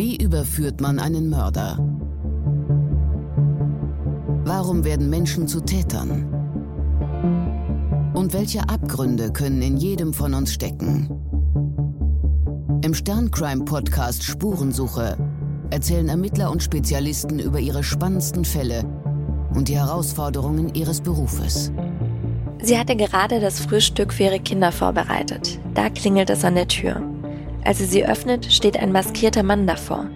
Wie überführt man einen Mörder? Warum werden Menschen zu Tätern? Und welche Abgründe können in jedem von uns stecken? Im Sterncrime-Podcast Spurensuche erzählen Ermittler und Spezialisten über ihre spannendsten Fälle und die Herausforderungen ihres Berufes. Sie hatte gerade das Frühstück für ihre Kinder vorbereitet. Da klingelt es an der Tür. Als sie sie öffnet, steht ein maskierter Mann davor.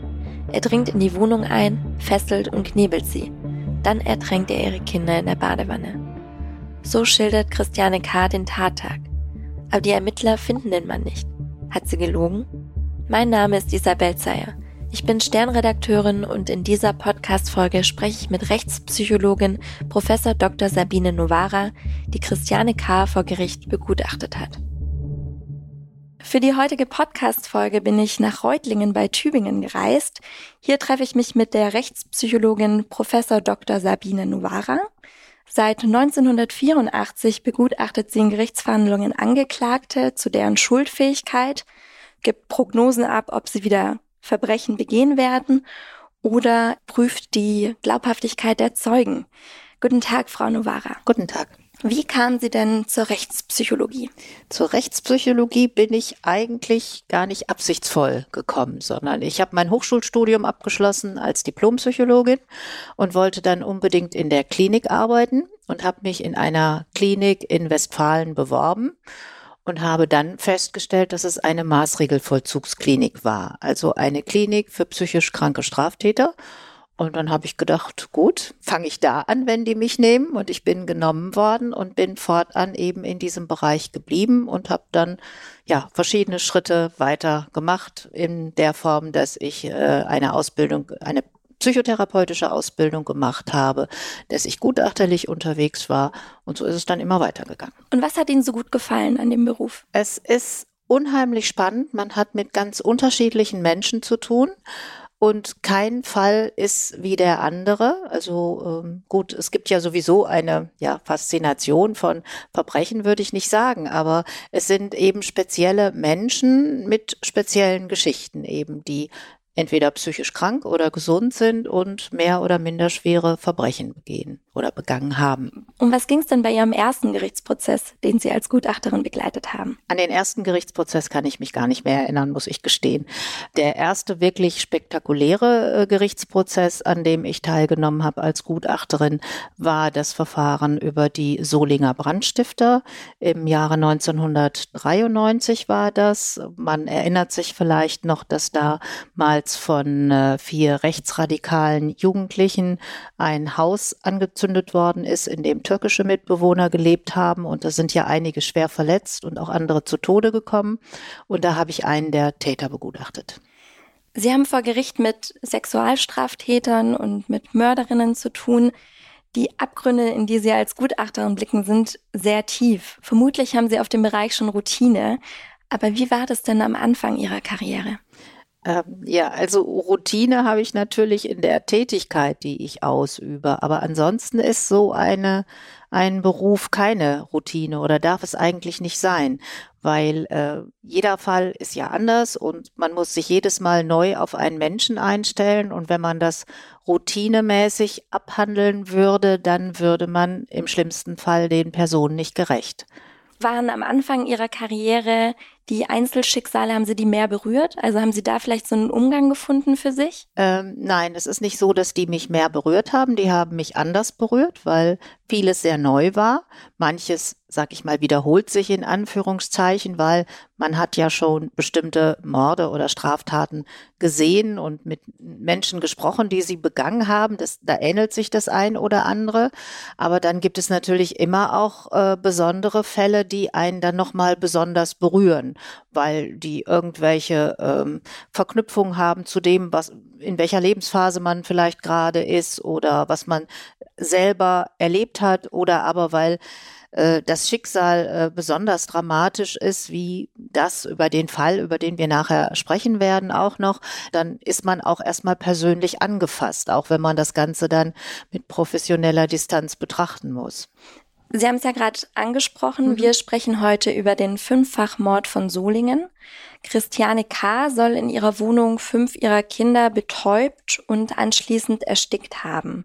Er dringt in die Wohnung ein, fesselt und knebelt sie. Dann ertränkt er ihre Kinder in der Badewanne. So schildert Christiane K. den Tattag. Aber die Ermittler finden den Mann nicht. Hat sie gelogen? Mein Name ist Isabel Zeyer. Ich bin Sternredakteurin und in dieser Podcast-Folge spreche ich mit Rechtspsychologin Prof. Dr. Sabine Novara, die Christiane K. vor Gericht begutachtet hat. Für die heutige Podcast-Folge bin ich nach Reutlingen bei Tübingen gereist. Hier treffe ich mich mit der Rechtspsychologin Prof. Dr. Sabine Novara. Seit 1984 begutachtet sie in Gerichtsverhandlungen Angeklagte zu deren Schuldfähigkeit, gibt Prognosen ab, ob sie wieder Verbrechen begehen werden oder prüft die Glaubhaftigkeit der Zeugen. Guten Tag, Frau Novara. Guten Tag. Wie kamen Sie denn zur Rechtspsychologie? Zur Rechtspsychologie bin ich eigentlich gar nicht absichtsvoll gekommen, sondern ich habe mein Hochschulstudium abgeschlossen als Diplompsychologin und wollte dann unbedingt in der Klinik arbeiten und habe mich in einer Klinik in Westfalen beworben und habe dann festgestellt, dass es eine Maßregelvollzugsklinik war, also eine Klinik für psychisch kranke Straftäter. Und dann habe ich gedacht, gut, fange ich da an, wenn die mich nehmen. Und ich bin genommen worden und bin fortan eben in diesem Bereich geblieben und habe dann ja verschiedene Schritte weiter gemacht in der Form, dass ich äh, eine Ausbildung, eine psychotherapeutische Ausbildung gemacht habe, dass ich gutachterlich unterwegs war und so ist es dann immer weitergegangen. Und was hat Ihnen so gut gefallen an dem Beruf? Es ist unheimlich spannend. Man hat mit ganz unterschiedlichen Menschen zu tun. Und kein Fall ist wie der andere. Also ähm, gut, es gibt ja sowieso eine ja, Faszination von Verbrechen, würde ich nicht sagen, aber es sind eben spezielle Menschen mit speziellen Geschichten eben, die entweder psychisch krank oder gesund sind und mehr oder minder schwere Verbrechen begehen oder begangen haben. Um was ging es denn bei Ihrem ersten Gerichtsprozess, den Sie als Gutachterin begleitet haben? An den ersten Gerichtsprozess kann ich mich gar nicht mehr erinnern, muss ich gestehen. Der erste wirklich spektakuläre äh, Gerichtsprozess, an dem ich teilgenommen habe als Gutachterin, war das Verfahren über die Solinger Brandstifter. Im Jahre 1993 war das. Man erinnert sich vielleicht noch, dass da damals von äh, vier rechtsradikalen Jugendlichen ein Haus angezündet worden ist, in dem türkische Mitbewohner gelebt haben. Und da sind ja einige schwer verletzt und auch andere zu Tode gekommen. Und da habe ich einen der Täter begutachtet. Sie haben vor Gericht mit Sexualstraftätern und mit Mörderinnen zu tun. Die Abgründe, in die Sie als Gutachterin blicken, sind sehr tief. Vermutlich haben Sie auf dem Bereich schon Routine. Aber wie war das denn am Anfang Ihrer Karriere? Ähm, ja, also Routine habe ich natürlich in der Tätigkeit, die ich ausübe. Aber ansonsten ist so eine, ein Beruf keine Routine oder darf es eigentlich nicht sein, weil äh, jeder Fall ist ja anders und man muss sich jedes Mal neu auf einen Menschen einstellen. Und wenn man das routinemäßig abhandeln würde, dann würde man im schlimmsten Fall den Personen nicht gerecht. Waren am Anfang Ihrer Karriere die Einzelschicksale, haben Sie die mehr berührt? Also haben Sie da vielleicht so einen Umgang gefunden für sich? Ähm, nein, es ist nicht so, dass die mich mehr berührt haben. Die haben mich anders berührt, weil vieles sehr neu war. Manches, sag ich mal, wiederholt sich in Anführungszeichen, weil man hat ja schon bestimmte Morde oder Straftaten gesehen und mit Menschen gesprochen, die sie begangen haben. Das, da ähnelt sich das ein oder andere. Aber dann gibt es natürlich immer auch äh, besondere Fälle, die einen dann nochmal besonders berühren weil die irgendwelche ähm, Verknüpfungen haben zu dem, was in welcher Lebensphase man vielleicht gerade ist oder was man selber erlebt hat oder aber weil äh, das Schicksal äh, besonders dramatisch ist, wie das über den Fall, über den wir nachher sprechen werden, auch noch, dann ist man auch erstmal persönlich angefasst, auch wenn man das Ganze dann mit professioneller Distanz betrachten muss. Sie haben es ja gerade angesprochen. Mhm. Wir sprechen heute über den Fünffachmord von Solingen. Christiane K. soll in ihrer Wohnung fünf ihrer Kinder betäubt und anschließend erstickt haben.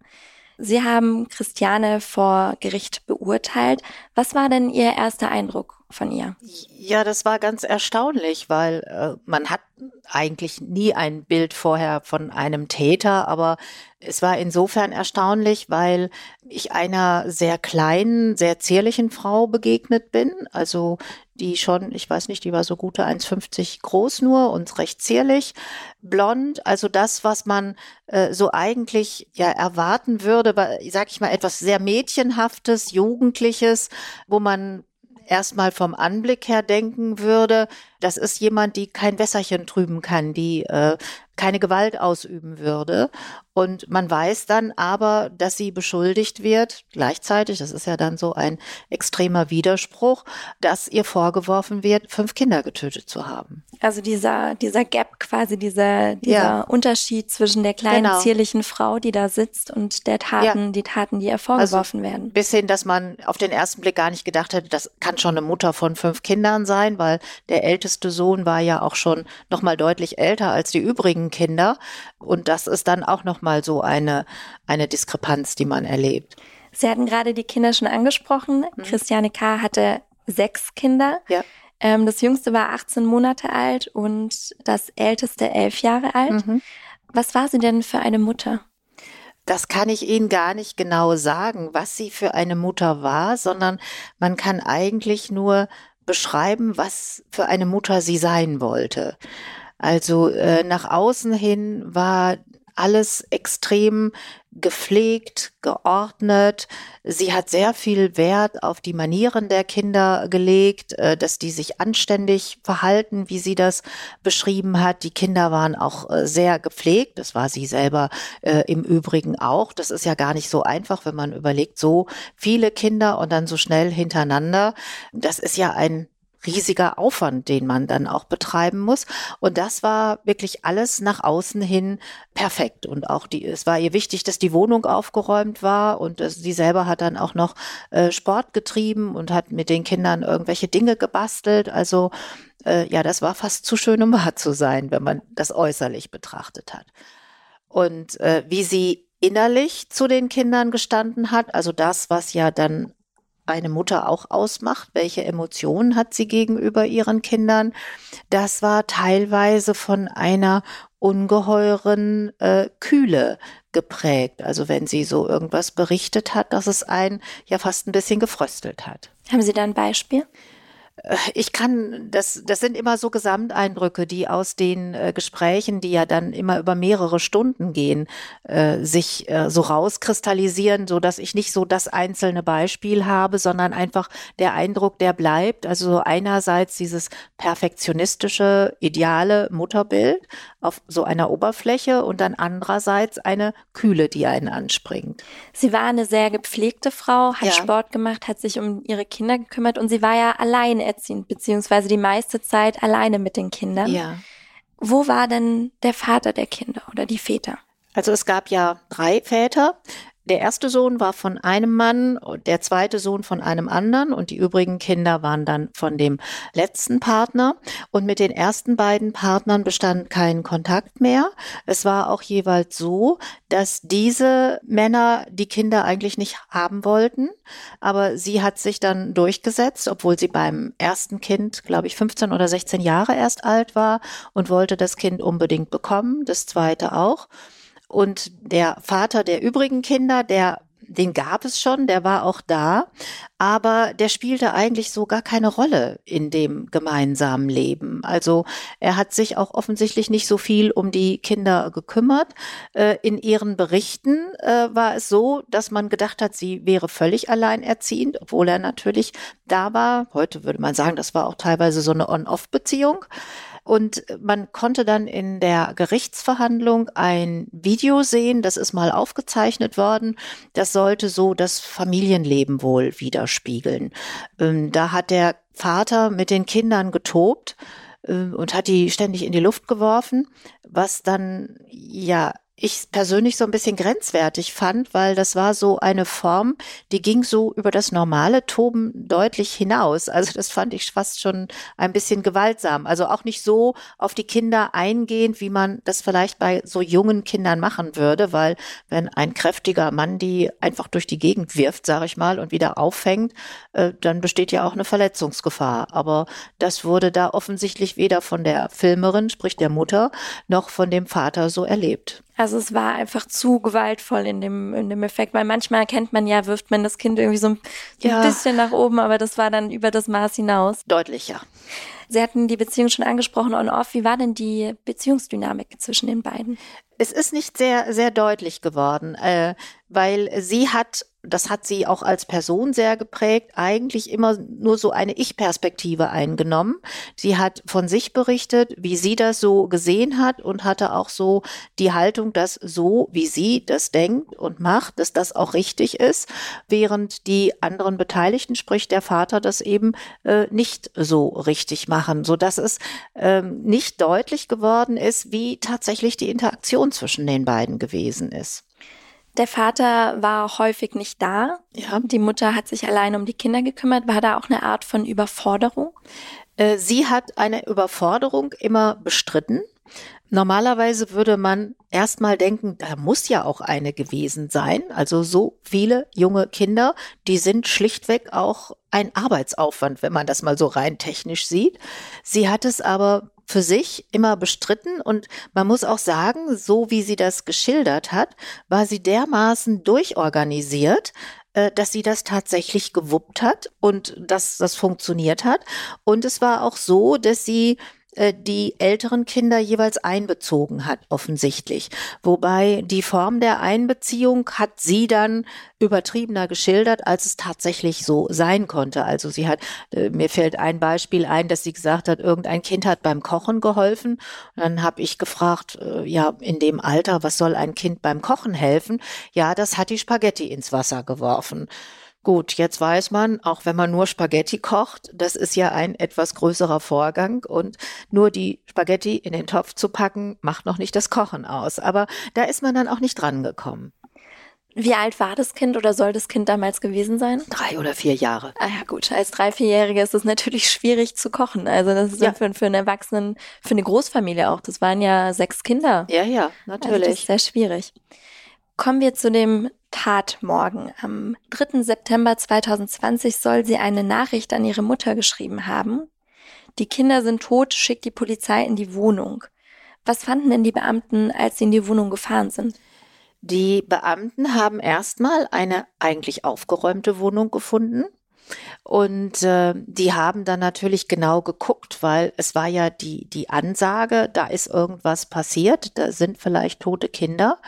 Sie haben Christiane vor Gericht beurteilt. Was war denn Ihr erster Eindruck von ihr? Ja, das war ganz erstaunlich, weil äh, man hat eigentlich nie ein Bild vorher von einem Täter, aber es war insofern erstaunlich, weil ich einer sehr kleinen, sehr zierlichen Frau begegnet bin, also die schon, ich weiß nicht, die war so gute 1,50 groß nur und recht zierlich, blond, also das, was man äh, so eigentlich ja erwarten würde, sag ich mal, etwas sehr Mädchenhaftes, Jugendliches, wo man erstmal vom Anblick her denken würde, das ist jemand, die kein Wässerchen trüben kann, die äh, keine Gewalt ausüben würde. Und man weiß dann aber, dass sie beschuldigt wird, gleichzeitig, das ist ja dann so ein extremer Widerspruch, dass ihr vorgeworfen wird, fünf Kinder getötet zu haben. Also dieser, dieser Gap quasi, dieser, dieser ja. Unterschied zwischen der kleinen, genau. zierlichen Frau, die da sitzt und der Taten, ja. die Taten, die ihr vorgeworfen also, werden. Bis hin, dass man auf den ersten Blick gar nicht gedacht hätte, das kann schon eine Mutter von fünf Kindern sein, weil der älteste Sohn war ja auch schon noch mal deutlich älter als die übrigen Kinder. Und das ist dann auch noch mal so eine, eine Diskrepanz, die man erlebt. Sie hatten gerade die Kinder schon angesprochen. Mhm. Christiane K. hatte sechs Kinder. Ja. Ähm, das jüngste war 18 Monate alt und das älteste elf Jahre alt. Mhm. Was war sie denn für eine Mutter? Das kann ich Ihnen gar nicht genau sagen, was sie für eine Mutter war, sondern man kann eigentlich nur beschreiben, was für eine Mutter sie sein wollte. Also äh, nach außen hin war alles extrem gepflegt, geordnet. Sie hat sehr viel Wert auf die Manieren der Kinder gelegt, äh, dass die sich anständig verhalten, wie sie das beschrieben hat. Die Kinder waren auch äh, sehr gepflegt. Das war sie selber äh, im Übrigen auch. Das ist ja gar nicht so einfach, wenn man überlegt, so viele Kinder und dann so schnell hintereinander. Das ist ja ein riesiger Aufwand, den man dann auch betreiben muss. Und das war wirklich alles nach außen hin perfekt. Und auch die, es war ihr wichtig, dass die Wohnung aufgeräumt war und sie selber hat dann auch noch äh, Sport getrieben und hat mit den Kindern irgendwelche Dinge gebastelt. Also äh, ja, das war fast zu schön, um wahr zu sein, wenn man das äußerlich betrachtet hat. Und äh, wie sie innerlich zu den Kindern gestanden hat, also das, was ja dann eine Mutter auch ausmacht, welche Emotionen hat sie gegenüber ihren Kindern. Das war teilweise von einer ungeheuren äh, Kühle geprägt. Also wenn sie so irgendwas berichtet hat, dass es einen ja fast ein bisschen gefröstelt hat. Haben Sie da ein Beispiel? Ich kann, das, das sind immer so Gesamteindrücke, die aus den äh, Gesprächen, die ja dann immer über mehrere Stunden gehen, äh, sich äh, so rauskristallisieren, so dass ich nicht so das einzelne Beispiel habe, sondern einfach der Eindruck, der bleibt. Also einerseits dieses perfektionistische, ideale Mutterbild auf so einer Oberfläche und dann andererseits eine Kühle, die einen anspringt. Sie war eine sehr gepflegte Frau, hat ja. Sport gemacht, hat sich um ihre Kinder gekümmert und sie war ja allein alleinerziehend, beziehungsweise die meiste Zeit alleine mit den Kindern. Ja. Wo war denn der Vater der Kinder oder die Väter? Also es gab ja drei Väter. Der erste Sohn war von einem Mann, der zweite Sohn von einem anderen und die übrigen Kinder waren dann von dem letzten Partner. Und mit den ersten beiden Partnern bestand kein Kontakt mehr. Es war auch jeweils so, dass diese Männer die Kinder eigentlich nicht haben wollten. Aber sie hat sich dann durchgesetzt, obwohl sie beim ersten Kind, glaube ich, 15 oder 16 Jahre erst alt war und wollte das Kind unbedingt bekommen, das zweite auch. Und der Vater der übrigen Kinder, der den gab es schon, der war auch da, aber der spielte eigentlich so gar keine Rolle in dem gemeinsamen Leben. Also er hat sich auch offensichtlich nicht so viel um die Kinder gekümmert. Äh, in ihren Berichten äh, war es so, dass man gedacht hat, sie wäre völlig alleinerziehend, obwohl er natürlich da war. Heute würde man sagen, das war auch teilweise so eine On-Off-Beziehung. Und man konnte dann in der Gerichtsverhandlung ein Video sehen, das ist mal aufgezeichnet worden. Das sollte so das Familienleben wohl widerspiegeln. Ähm, da hat der Vater mit den Kindern getobt ähm, und hat die ständig in die Luft geworfen, was dann ja ich persönlich so ein bisschen grenzwertig fand, weil das war so eine Form, die ging so über das normale Toben deutlich hinaus. Also das fand ich fast schon ein bisschen gewaltsam. Also auch nicht so auf die Kinder eingehend, wie man das vielleicht bei so jungen Kindern machen würde, weil wenn ein kräftiger Mann die einfach durch die Gegend wirft, sage ich mal, und wieder auffängt, äh, dann besteht ja auch eine Verletzungsgefahr. Aber das wurde da offensichtlich weder von der Filmerin, sprich der Mutter, noch von dem Vater so erlebt. Also es war einfach zu gewaltvoll in dem, in dem Effekt, weil manchmal kennt man ja, wirft man das Kind irgendwie so ein, ja. bisschen nach oben, aber das war dann über das Maß hinaus. Deutlicher. Sie hatten die Beziehung schon angesprochen on off. Wie war denn die Beziehungsdynamik zwischen den beiden? Es ist nicht sehr, sehr deutlich geworden, äh, weil sie hat das hat sie auch als Person sehr geprägt, eigentlich immer nur so eine Ich-Perspektive eingenommen. Sie hat von sich berichtet, wie sie das so gesehen hat und hatte auch so die Haltung, dass so, wie sie das denkt und macht, dass das auch richtig ist, während die anderen Beteiligten, sprich der Vater, das eben äh, nicht so richtig machen, so dass es ähm, nicht deutlich geworden ist, wie tatsächlich die Interaktion zwischen den beiden gewesen ist. Der Vater war häufig nicht da. Ja. Die Mutter hat sich allein um die Kinder gekümmert. War da auch eine Art von Überforderung? Äh, sie hat eine Überforderung immer bestritten. Normalerweise würde man erstmal denken, da muss ja auch eine gewesen sein. Also so viele junge Kinder, die sind schlichtweg auch ein Arbeitsaufwand, wenn man das mal so rein technisch sieht. Sie hat es aber für sich immer bestritten und man muss auch sagen, so wie sie das geschildert hat, war sie dermaßen durchorganisiert, äh, dass sie das tatsächlich gewuppt hat und dass das funktioniert hat. Und es war auch so, dass sie die älteren Kinder jeweils einbezogen hat, offensichtlich. Wobei die Form der Einbeziehung hat sie dann übertriebener geschildert, als es tatsächlich so sein konnte. Also sie hat, äh, mir fällt ein Beispiel ein, dass sie gesagt hat, irgendein Kind hat beim Kochen geholfen. Und dann habe ich gefragt, äh, ja, in dem Alter, was soll ein Kind beim Kochen helfen? Ja, das hat die Spaghetti ins Wasser geworfen. Gut, jetzt weiß man, auch wenn man nur Spaghetti kocht, das ist ja ein etwas größerer Vorgang und nur die Spaghetti in den Topf zu packen, macht noch nicht das Kochen aus. Aber da ist man dann auch nicht dran gekommen. Wie alt war das Kind oder soll das Kind damals gewesen sein? Drei oder vier Jahre. Ah ja, gut. Als drei, vierjährige ist es natürlich schwierig zu kochen. Also das ist ja. für, für einen Erwachsenen, für eine Großfamilie auch. Das waren ja sechs Kinder. Ja, ja, natürlich. Also das ist sehr schwierig. Kommen wir zu dem Tatmorgen. Am 3. September 2020 soll sie eine Nachricht an ihre Mutter geschrieben haben. Die Kinder sind tot, schickt die Polizei in die Wohnung. Was fanden denn die Beamten, als sie in die Wohnung gefahren sind? Die Beamten haben erstmal eine eigentlich aufgeräumte Wohnung gefunden. Und äh, die haben dann natürlich genau geguckt, weil es war ja die, die Ansage, da ist irgendwas passiert, da sind vielleicht tote Kinder.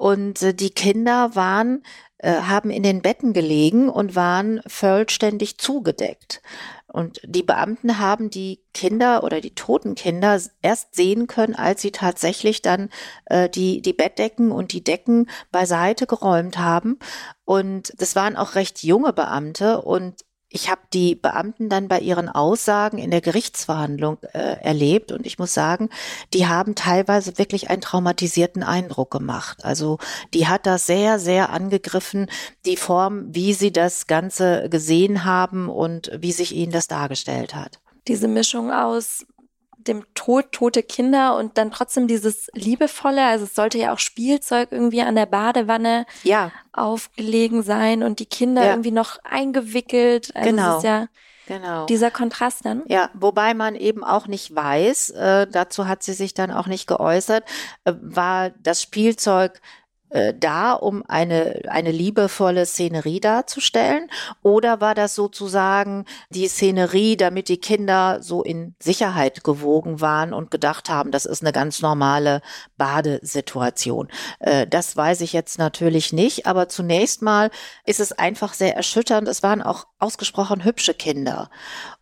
Und äh, die Kinder waren, äh, haben in den Betten gelegen und waren vollständig zugedeckt. Und die Beamten haben die Kinder oder die toten Kinder erst sehen können, als sie tatsächlich dann äh, die, die Bettdecken und die Decken beiseite geräumt haben. Und das waren auch recht junge Beamte und ich habe die Beamten dann bei ihren Aussagen in der Gerichtsverhandlung äh, erlebt und ich muss sagen, die haben teilweise wirklich einen traumatisierten Eindruck gemacht. Also die hat das sehr, sehr angegriffen, die Form, wie sie das Ganze gesehen haben und wie sich ihnen das dargestellt hat. Diese Mischung aus dem Tod tote Kinder und dann trotzdem dieses liebevolle, also es sollte ja auch Spielzeug irgendwie an der Badewanne ja. aufgelegen sein und die Kinder ja. irgendwie noch eingewickelt. Also genau. Ja Genau. Dieser Kontrast dann? Ja, wobei man eben auch nicht weiß, äh, dazu hat sie sich dann auch nicht geäußert, äh, war das Spielzeug äh, da, um eine, eine liebevolle Szenerie darzustellen? Oder war das sozusagen die Szenerie, damit die Kinder so in Sicherheit gewogen waren und gedacht haben, das ist eine ganz normale Badesituation? Äh, das weiß ich jetzt natürlich nicht, aber zunächst mal ist es einfach sehr erschütternd. Es waren auch ausgesprochen hübsche Kinder.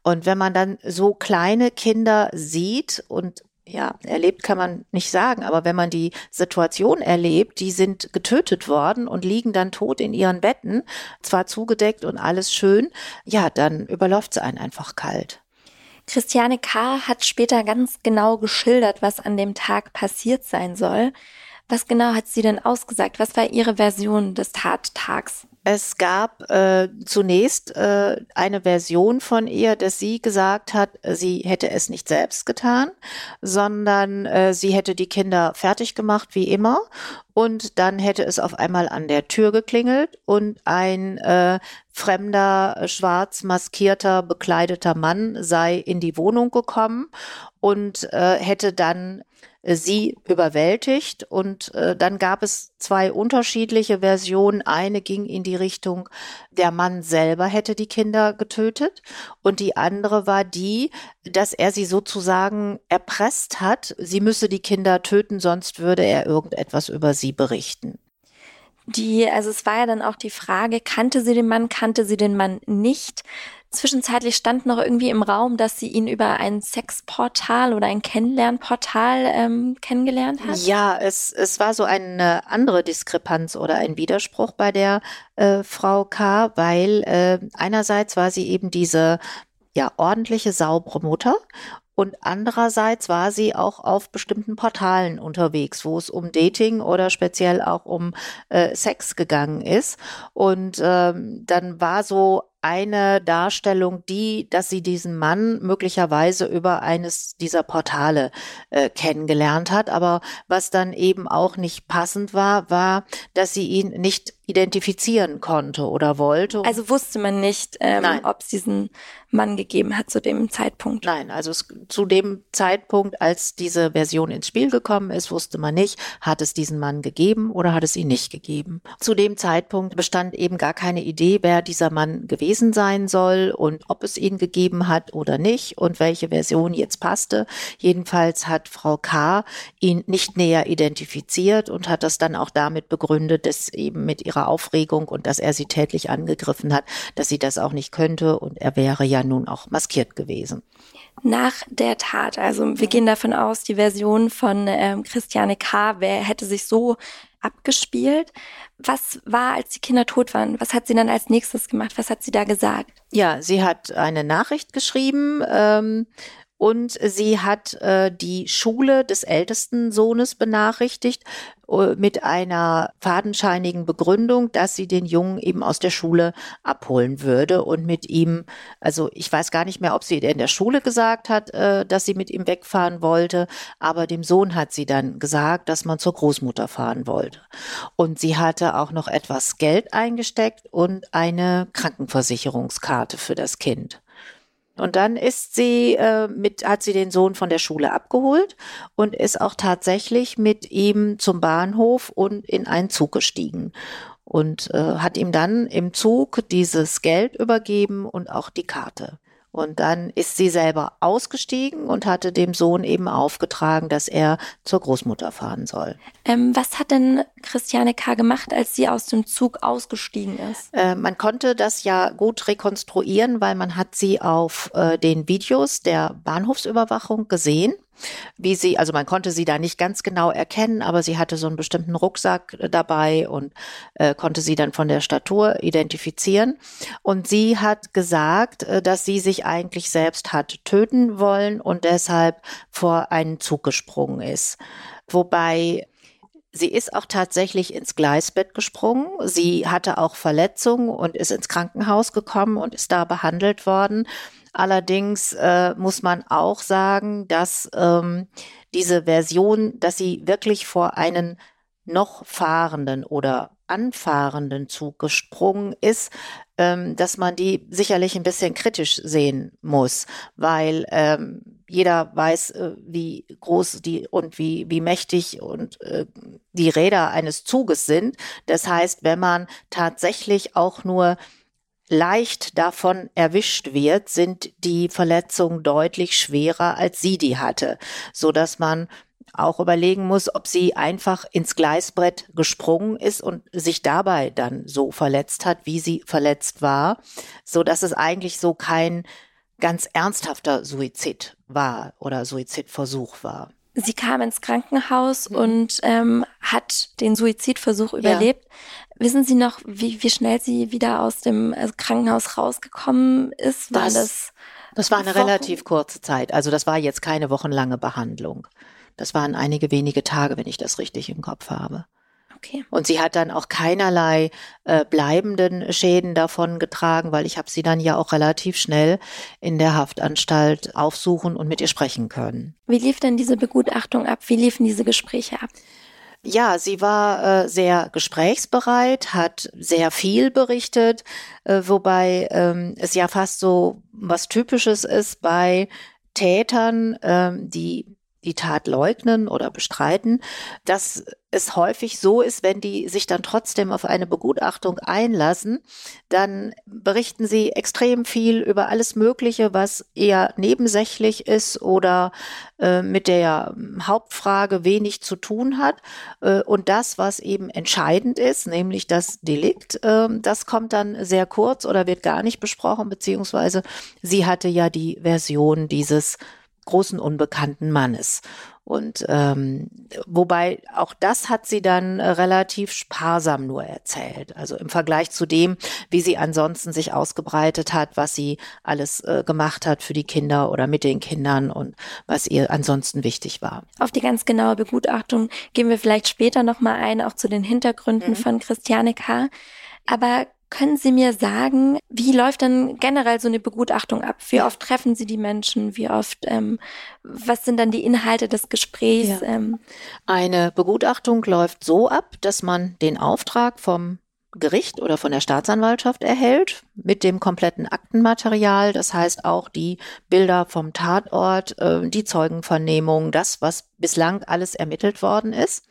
Und wenn man dann so kleine Kinder sieht und ja, erlebt kann man nicht sagen, aber wenn man die Situation erlebt, die sind getötet worden und liegen dann tot in ihren Betten, zwar zugedeckt und alles schön, ja, dann überläuft sie einen einfach kalt. Christiane K. hat später ganz genau geschildert, was an dem Tag passiert sein soll. Was genau hat sie denn ausgesagt? Was war ihre Version des Tattags? Es gab äh, zunächst äh, eine Version von ihr, dass sie gesagt hat, sie hätte es nicht selbst getan, sondern äh, sie hätte die Kinder fertig gemacht wie immer. Und dann hätte es auf einmal an der Tür geklingelt und ein äh, fremder, schwarz maskierter, bekleideter Mann sei in die Wohnung gekommen und äh, hätte dann sie überwältigt. Und äh, dann gab es zwei unterschiedliche Versionen. Eine ging in die Richtung, der Mann selber hätte die Kinder getötet. Und die andere war die, dass er sie sozusagen erpresst hat, sie müsse die Kinder töten, sonst würde er irgendetwas über sie berichten. Die, also es war ja dann auch die Frage, kannte sie den Mann, kannte sie den Mann nicht? Zwischenzeitlich stand noch irgendwie im Raum, dass sie ihn über ein Sexportal oder ein Kennenlernportal ähm, kennengelernt hat. Ja, es, es war so eine andere Diskrepanz oder ein Widerspruch bei der äh, Frau K., weil äh, einerseits war sie eben diese ja ordentliche, saubere Mutter und andererseits war sie auch auf bestimmten Portalen unterwegs, wo es um Dating oder speziell auch um äh, Sex gegangen ist. Und ähm, dann war so eine Darstellung, die, dass sie diesen Mann möglicherweise über eines dieser Portale äh, kennengelernt hat. Aber was dann eben auch nicht passend war, war, dass sie ihn nicht identifizieren konnte oder wollte. Also wusste man nicht, ähm, ob es diesen Mann gegeben hat zu dem Zeitpunkt. Nein, also es, zu dem Zeitpunkt, als diese Version ins Spiel gekommen ist, wusste man nicht, hat es diesen Mann gegeben oder hat es ihn nicht gegeben. Zu dem Zeitpunkt bestand eben gar keine Idee, wer dieser Mann gewesen sein soll und ob es ihn gegeben hat oder nicht und welche Version jetzt passte. Jedenfalls hat Frau K. ihn nicht näher identifiziert und hat das dann auch damit begründet, dass eben mit ihrer ihrer Aufregung und dass er sie tätlich angegriffen hat, dass sie das auch nicht könnte und er wäre ja nun auch maskiert gewesen. Nach der Tat, also wir gehen davon aus, die Version von ähm, Christiane K. Wer hätte sich so abgespielt. Was war, als die Kinder tot waren? Was hat sie dann als nächstes gemacht? Was hat sie da gesagt? Ja, sie hat eine Nachricht geschrieben ähm, und sie hat äh, die Schule des ältesten Sohnes benachrichtigt äh, mit einer fadenscheinigen Begründung, dass sie den Jungen eben aus der Schule abholen würde und mit ihm, also ich weiß gar nicht mehr, ob sie in der Schule gesagt hat, äh, dass sie mit ihm wegfahren wollte, aber dem Sohn hat sie dann gesagt, dass man zur Großmutter fahren wollte. Und sie hatte auch noch etwas Geld eingesteckt und eine Krankenversicherungskarte für das Kind. Und dann ist sie äh, mit, hat sie den Sohn von der Schule abgeholt und ist auch tatsächlich mit ihm zum Bahnhof und in einen Zug gestiegen und äh, hat ihm dann im Zug dieses Geld übergeben und auch die Karte. Und dann ist sie selber ausgestiegen und hatte dem Sohn eben aufgetragen, dass er zur Großmutter fahren soll. Ähm, was hat denn Christiane K. gemacht, als sie aus dem Zug ausgestiegen ist? Äh, man konnte das ja gut rekonstruieren, weil man hat sie auf äh, den Videos der Bahnhofsüberwachung gesehen wie sie, also man konnte sie da nicht ganz genau erkennen, aber sie hatte so einen bestimmten Rucksack äh, dabei und äh, konnte sie dann von der Statur identifizieren. Und sie hat gesagt, äh, dass sie sich eigentlich selbst hat töten wollen und deshalb vor einen Zug gesprungen ist. Wobei Sie ist auch tatsächlich ins Gleisbett gesprungen. Sie hatte auch Verletzungen und ist ins Krankenhaus gekommen und ist da behandelt worden. Allerdings äh, muss man auch sagen, dass ähm, diese Version, dass sie wirklich vor einen noch fahrenden oder anfahrenden Zug gesprungen ist, ähm, dass man die sicherlich ein bisschen kritisch sehen muss, weil ähm, jeder weiß, äh, wie groß die und wie, wie mächtig und äh, die Räder eines Zuges sind. Das heißt, wenn man tatsächlich auch nur leicht davon erwischt wird, sind die Verletzungen deutlich schwerer, als sie die hatte, so dass man auch überlegen muss, ob sie einfach ins Gleisbrett gesprungen ist und sich dabei dann so verletzt hat, wie sie verletzt war, so dass es eigentlich so kein ganz ernsthafter Suizid war oder Suizidversuch war. Sie kam ins Krankenhaus mhm. und ähm, hat den Suizidversuch überlebt. Wissen Sie noch, wie, wie schnell sie wieder aus dem äh, Krankenhaus rausgekommen ist? War das, das, das war eine Wochen? relativ kurze Zeit. Also das war jetzt keine wochenlange Behandlung. Das waren einige wenige Tage, wenn ich das richtig im Kopf habe. Okay. Und sie hat dann auch keinerlei äh, bleibenden Schäden davon getragen, weil ich habe sie dann ja auch relativ schnell in der Haftanstalt aufsuchen und mit ihr sprechen können. Wie lief denn diese Begutachtung ab? Wie liefen diese Gespräche ab? Ja, sie war äh, sehr gesprächsbereit, hat sehr viel berichtet, äh, wobei ähm, es ja fast so was Typisches ist bei Tätern, ähm, die die Tat leugnen oder bestreiten, dass es häufig so ist, wenn die sich dann trotzdem auf eine Begutachtung einlassen, dann berichten sie extrem viel über alles Mögliche, was eher nebensächlich ist oder äh, mit der Hauptfrage wenig zu tun hat. Äh, und das, was eben entscheidend ist, nämlich das Delikt, äh, das kommt dann sehr kurz oder wird gar nicht besprochen, beziehungsweise sie hatte ja die Version dieses großen unbekannten Mannes. Und ähm, wobei auch das hat sie dann äh, relativ sparsam nur erzählt. Also im Vergleich zu dem, wie sie ansonsten sich ausgebreitet hat, was sie alles äh, gemacht hat für die Kinder oder mit den Kindern und was ihr ansonsten wichtig war. Auf die ganz genaue Begutachtung gehen wir vielleicht später nochmal ein, auch zu den Hintergründen mhm. von Christiane K. Aber können Sie mir sagen, wie läuft denn generell so eine Begutachtung ab? Wie oft treffen Sie die Menschen? Wie oft, ähm, was sind dann die Inhalte des Gesprächs? Ja. Ähm? Eine Begutachtung läuft so ab, dass man den Auftrag vom Gericht oder von der Staatsanwaltschaft erhält mit dem kompletten Aktenmaterial, das heißt auch die Bilder vom Tatort, äh, die Zeugenvernehmung, das, was bislang alles ermittelt worden ist.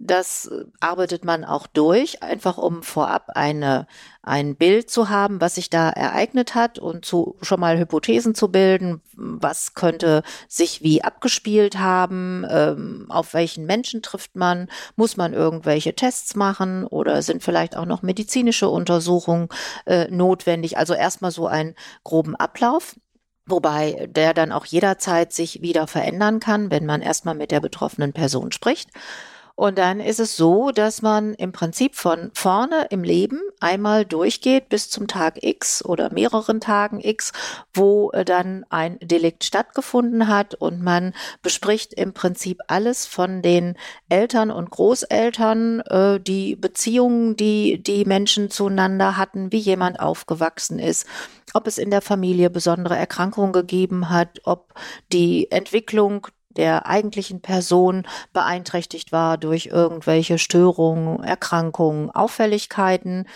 Das arbeitet man auch durch, einfach um vorab eine, ein Bild zu haben, was sich da ereignet hat und zu, schon mal Hypothesen zu bilden, was könnte sich wie abgespielt haben, ähm, auf welchen Menschen trifft man, muss man irgendwelche Tests machen oder sind vielleicht auch noch medizinische Untersuchungen äh, notwendig. Also erstmal so einen groben Ablauf wobei der dann auch jederzeit sich wieder verändern kann, wenn man erstmal mit der betroffenen Person spricht. Und dann ist es so, dass man im Prinzip von vorne im Leben einmal durchgeht bis zum Tag X oder mehreren Tagen X, wo äh, dann ein Delikt stattgefunden hat und man bespricht im Prinzip alles von den Eltern und Großeltern, äh, die Beziehungen, die die Menschen zueinander hatten, wie jemand aufgewachsen ist, ob es in der Familie besondere Erkrankungen gegeben hat, ob die Entwicklung der eigentlichen Person beeinträchtigt war durch irgendwelche Störungen, Erkrankungen, Auffälligkeiten.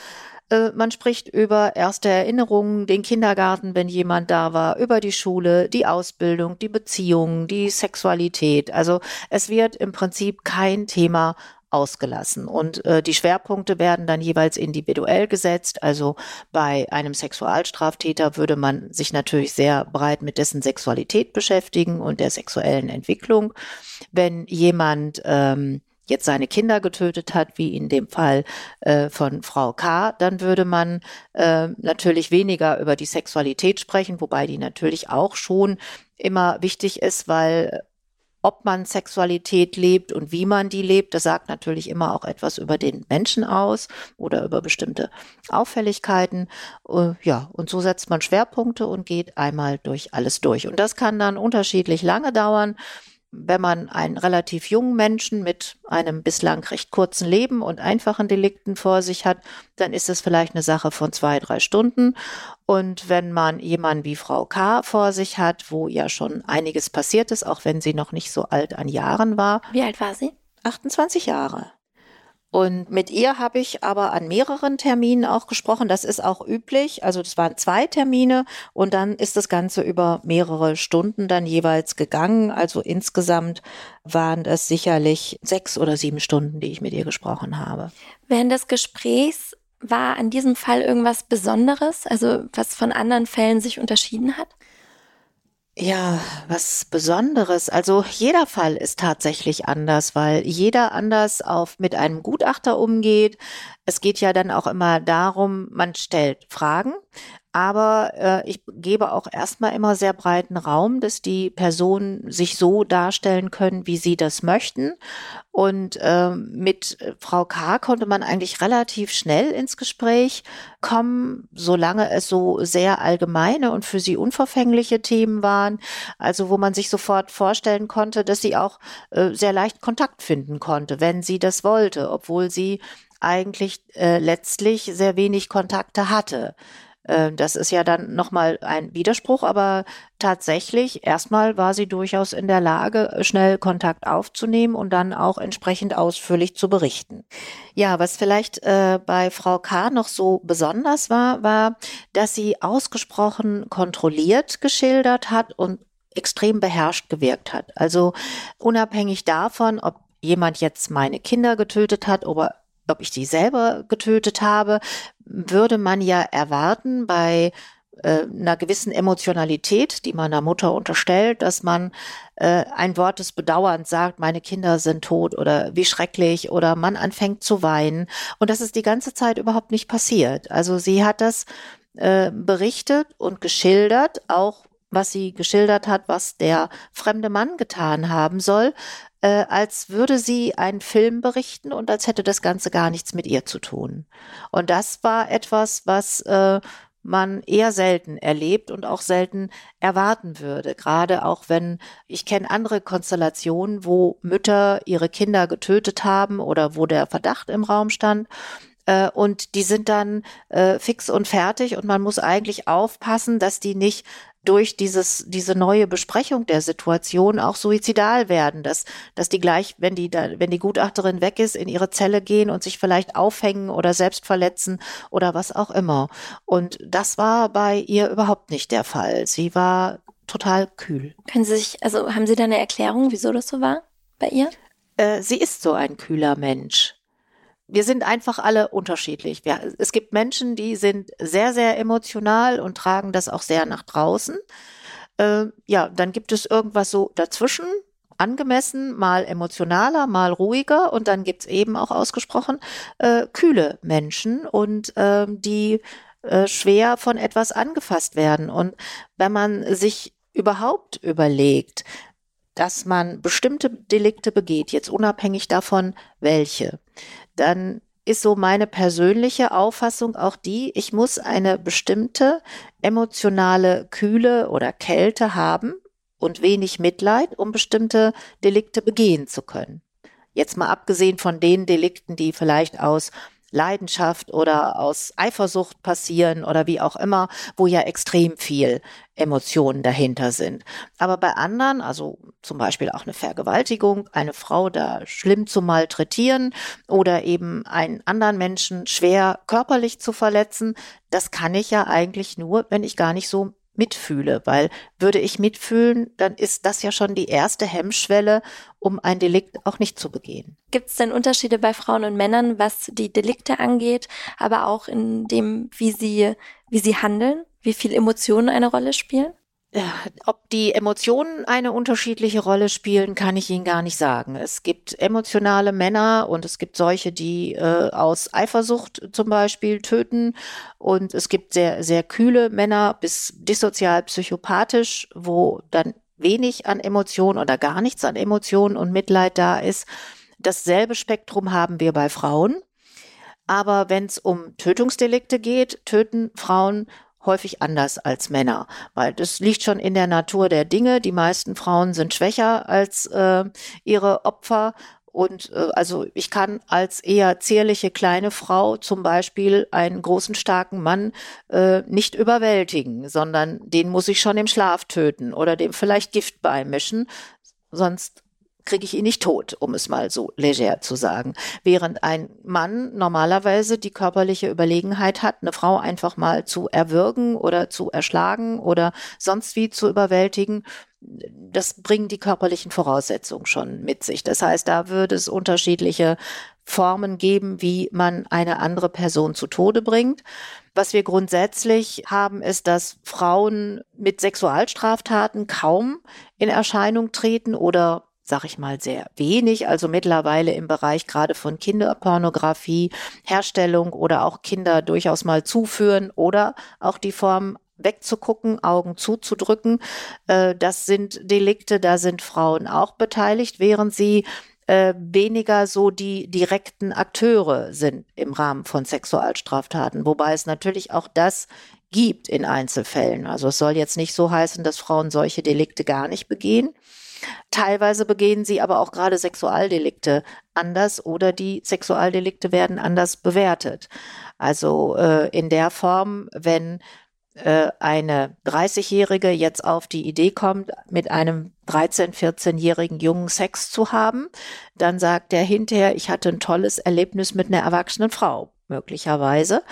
Äh, man spricht über erste Erinnerungen, den Kindergarten, wenn jemand da war, über die Schule, die Ausbildung, die Beziehungen, die Sexualität. Also es wird im Prinzip kein Thema ausgelassen. Und äh, die Schwerpunkte werden dann jeweils individuell gesetzt. Also bei einem Sexualstraftäter würde man sich natürlich sehr breit mit dessen Sexualität beschäftigen und der sexuellen Entwicklung. Wenn jemand ähm, jetzt seine Kinder getötet hat, wie in dem Fall äh, von Frau K., dann würde man äh, natürlich weniger über die Sexualität sprechen, wobei die natürlich auch schon immer wichtig ist, weil ob man Sexualität lebt und wie man die lebt, das sagt natürlich immer auch etwas über den Menschen aus oder über bestimmte Auffälligkeiten. Äh, ja, und so setzt man Schwerpunkte und geht einmal durch alles durch. Und das kann dann unterschiedlich lange dauern wenn man einen relativ jungen Menschen mit einem bislang recht kurzen Leben und einfachen Delikten vor sich hat, dann ist es vielleicht eine Sache von zwei, drei Stunden. Und wenn man jemanden wie Frau K. vor sich hat, wo ja schon einiges passiert ist, auch wenn sie noch nicht so alt an Jahren war. Wie alt war sie? 28 Jahre. Und mit ihr habe ich aber an mehreren Terminen auch gesprochen. Das ist auch üblich. Also das waren zwei Termine und dann ist das Ganze über mehrere Stunden dann jeweils gegangen. Also insgesamt waren es sicherlich sechs oder sieben Stunden, die ich mit ihr gesprochen habe. Während des Gesprächs war an diesem Fall irgendwas Besonderes, also was von anderen Fällen sich unterschieden hat? Ja, was Besonderes. Also jeder Fall ist tatsächlich anders, weil jeder anders auf mit einem Gutachter umgeht. Es geht ja dann auch immer darum, man stellt Fragen Aber äh, ich gebe auch erstmal immer sehr breiten Raum, dass die Personen sich so darstellen können, wie sie das möchten. Und äh, mit Frau K. konnte man eigentlich relativ schnell ins Gespräch kommen, solange es so sehr allgemeine und für sie unverfängliche Themen waren. Also wo man sich sofort vorstellen konnte, dass sie auch äh, sehr leicht Kontakt finden konnte, wenn sie das wollte, obwohl sie eigentlich äh, letztlich sehr wenig Kontakte hatte. Äh, das ist ja dann nochmal ein Widerspruch, aber tatsächlich, erstmal war sie durchaus in der Lage, schnell Kontakt aufzunehmen und dann auch entsprechend ausführlich zu berichten. Ja, was vielleicht äh, bei Frau K. noch so besonders war, war, dass sie ausgesprochen kontrolliert geschildert hat und extrem beherrscht gewirkt hat. Also unabhängig davon, ob jemand jetzt meine Kinder getötet hat oder ob ich sie selber getötet habe, würde man ja erwarten bei äh, einer gewissen Emotionalität, die man der Mutter unterstellt, dass man äh, ein Wort des Bedauerns sagt, meine Kinder sind tot oder wie schrecklich oder man anfängt zu weinen. Und das ist die ganze Zeit überhaupt nicht passiert. Also sie hat das äh, berichtet und geschildert, auch was sie geschildert hat, was der fremde Mann getan haben soll, äh, als würde sie einen Film berichten und als hätte das Ganze gar nichts mit ihr zu tun. Und das war etwas, was äh, man eher selten erlebt und auch selten erwarten würde. Gerade auch wenn ich kenne andere Konstellationen, wo Mütter ihre Kinder getötet haben oder wo der Verdacht im Raum stand äh, und die sind dann äh, fix und fertig und man muss eigentlich aufpassen, dass die nicht durch dieses, diese neue Besprechung der Situation auch suizidal werden, dass, dass die gleich, wenn die, da, wenn die Gutachterin weg ist, in ihre Zelle gehen und sich vielleicht aufhängen oder selbst verletzen oder was auch immer. Und das war bei ihr überhaupt nicht der Fall. Sie war total kühl. Können Sie sich, also haben Sie da eine Erklärung, wieso das so war bei ihr? Äh, sie ist so ein kühler Mensch wir sind einfach alle unterschiedlich. Wir, es gibt Menschen, die sind sehr, sehr emotional und tragen das auch sehr nach draußen. Äh, ja, dann gibt es irgendwas so dazwischen, angemessen, mal emotionaler, mal ruhiger und dann gibt's eben auch ausgesprochen äh, kühle Menschen und äh, die schwer von etwas angefasst werden. Und wenn man sich überhaupt überlegt, dass man bestimmte Delikte begeht, jetzt unabhängig davon, welche, dann ist so meine persönliche Auffassung auch die, ich muss eine bestimmte emotionale Kühle oder Kälte haben und wenig Mitleid, um bestimmte Delikte begehen zu können. Jetzt mal abgesehen von den Delikten, die vielleicht aus Leidenschaft oder aus Eifersucht passieren oder wie auch immer, wo ja extrem viel Emotionen dahinter sind. Aber bei anderen, also zum Beispiel auch eine Vergewaltigung, eine Frau da schlimm zu malträtieren oder eben einen anderen Menschen schwer körperlich zu verletzen, das kann ich ja eigentlich nur, wenn ich gar nicht so mitfühle, weil würde ich mitfühlen, dann ist das ja schon die erste Hemmschwelle, um ein Delikt auch nicht zu begehen. Gibt es denn Unterschiede bei Frauen und Männern, was die Delikte angeht, aber auch in dem, wie sie, wie sie handeln, wie viel Emotionen eine Rolle spielen? Ob die Emotionen eine unterschiedliche Rolle spielen, kann ich Ihnen gar nicht sagen. Es gibt emotionale Männer und es gibt solche, die äh, aus Eifersucht zum Beispiel töten. Und es gibt sehr, sehr kühle Männer bis dissozial psychopathisch, wo dann wenig an Emotionen oder gar nichts an Emotionen und Mitleid da ist. Dasselbe Spektrum haben wir bei Frauen. Aber wenn es um Tötungsdelikte geht, töten Frauen häufig anders als Männer, weil das liegt schon in der Natur der Dinge. Die meisten Frauen sind schwächer als äh, ihre Opfer. Und äh, also ich kann als eher zierliche kleine Frau zum Beispiel einen großen, starken Mann äh, nicht überwältigen, sondern den muss ich schon im Schlaf töten oder dem vielleicht Gift beimischen. Sonst kriege ich ihn nicht tot, um es mal so leger zu sagen. Während ein Mann normalerweise die körperliche Überlegenheit hat, eine Frau einfach mal zu erwürgen oder zu erschlagen oder sonst wie zu überwältigen, das bringen die körperlichen Voraussetzungen schon mit sich. Das heißt, da würde es unterschiedliche Formen geben, wie man eine andere Person zu Tode bringt. Was wir grundsätzlich haben, ist, dass Frauen mit Sexualstraftaten kaum in Erscheinung treten oder sag ich mal, sehr wenig. Also mittlerweile im Bereich gerade von Kinderpornografie, Herstellung oder auch Kinder durchaus mal zuführen oder auch die Form wegzugucken, Augen zuzudrücken. Äh, das sind Delikte, da sind Frauen auch beteiligt, während sie äh, weniger so die direkten Akteure sind im Rahmen von Sexualstraftaten, wobei es natürlich auch das gibt in Einzelfällen. Also es soll jetzt nicht so heißen, dass Frauen solche Delikte gar nicht begehen. Teilweise begehen sie aber auch gerade Sexualdelikte anders oder die Sexualdelikte werden anders bewertet. Also äh, in der Form, wenn äh, eine 30-Jährige jetzt auf die Idee kommt, mit einem 13-, 14-jährigen Jungen Sex zu haben, dann sagt er hinterher, ich hatte ein tolles Erlebnis mit einer erwachsenen Frau möglicherweise.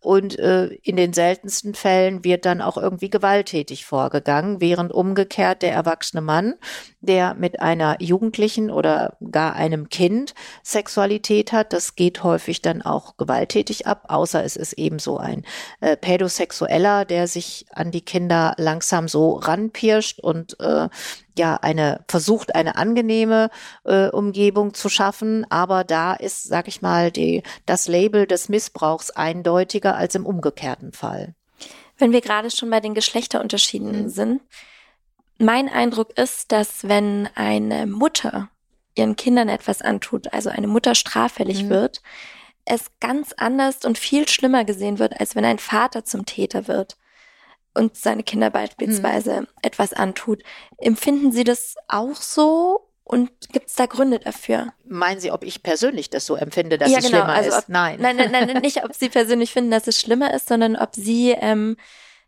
Und äh, in den seltensten Fällen wird dann auch irgendwie gewalttätig vorgegangen, während umgekehrt der erwachsene Mann, der mit einer Jugendlichen oder gar einem Kind Sexualität hat, das geht häufig dann auch gewalttätig ab, außer es ist eben so ein äh, Pädosexueller, der sich an die Kinder langsam so ranpirscht und äh, ja eine versucht eine angenehme äh, Umgebung zu schaffen, aber da ist, sag ich mal, die das Label des Missbrauchs eindeutiger als im umgekehrten Fall. Wenn wir gerade schon bei den Geschlechterunterschieden mhm. sind, mein Eindruck ist, dass wenn eine Mutter ihren Kindern etwas antut, also eine Mutter straffällig mhm. wird, es ganz anders und viel schlimmer gesehen wird, als wenn ein Vater zum Täter wird und seine Kinder beispielsweise mhm. etwas antut. Empfinden Sie das auch so? Und gibt es da Gründe dafür? Meinen Sie, ob ich persönlich das so empfinde, dass ja, es genau. schlimmer also ist? nein. nein. Nein, nein, nicht, ob Sie persönlich finden, dass es schlimmer ist, sondern ob Sie ähm,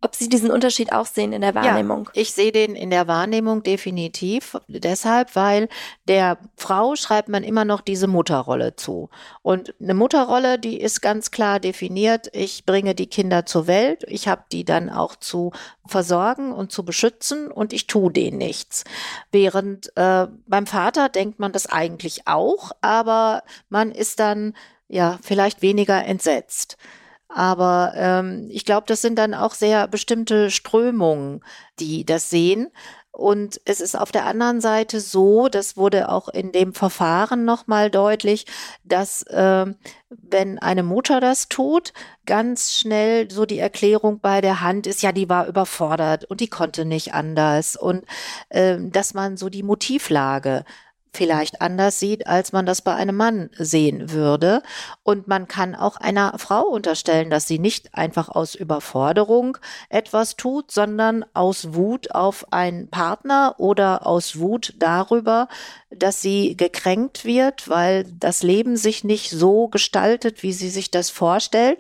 ob Sie diesen Unterschied auch sehen in der Wahrnehmung. Ja, ich sehe den in der Wahrnehmung definitiv. Deshalb, weil der Frau schreibt man immer noch diese Mutterrolle zu. Und eine Mutterrolle, die ist ganz klar definiert. Ich bringe die Kinder zur Welt. Ich habe die dann auch zu versorgen und zu beschützen und ich tue denen nichts. Während äh, beim Vater denkt man das eigentlich auch, aber man ist dann ja vielleicht weniger entsetzt. Aber ähm, ich glaube, das sind dann auch sehr bestimmte Strömungen, die das sehen. Und es ist auf der anderen Seite so, das wurde auch in dem Verfahren nochmal deutlich, dass äh, wenn eine Mutter das tut, ganz schnell so die Erklärung bei der Hand ist, ja, die war überfordert und die konnte nicht anders. Und äh, dass man so die Motivlage vielleicht anders sieht, als man das bei einem Mann sehen würde. Und man kann auch einer Frau unterstellen, dass sie nicht einfach aus Überforderung etwas tut, sondern aus Wut auf einen Partner oder aus Wut darüber, dass sie gekränkt wird, weil das Leben sich nicht so gestaltet, wie sie sich das vorstellt.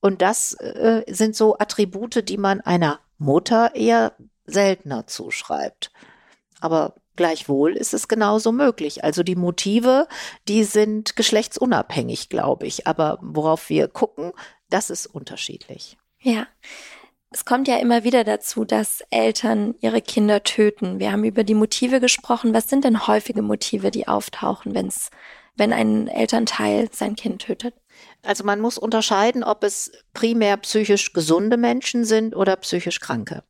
Und das äh, sind so Attribute, die man einer Mutter eher seltener zuschreibt. Aber Gleichwohl ist es genauso möglich. Also die Motive, die sind geschlechtsunabhängig, glaube ich. Aber worauf wir gucken, das ist unterschiedlich. Ja. Es kommt ja immer wieder dazu, dass Eltern ihre Kinder töten. Wir haben über die Motive gesprochen. Was sind denn häufige Motive, die auftauchen, wenn's, wenn ein Elternteil sein Kind tötet? Also man muss unterscheiden, ob es primär psychisch gesunde Menschen sind oder psychisch Kranke.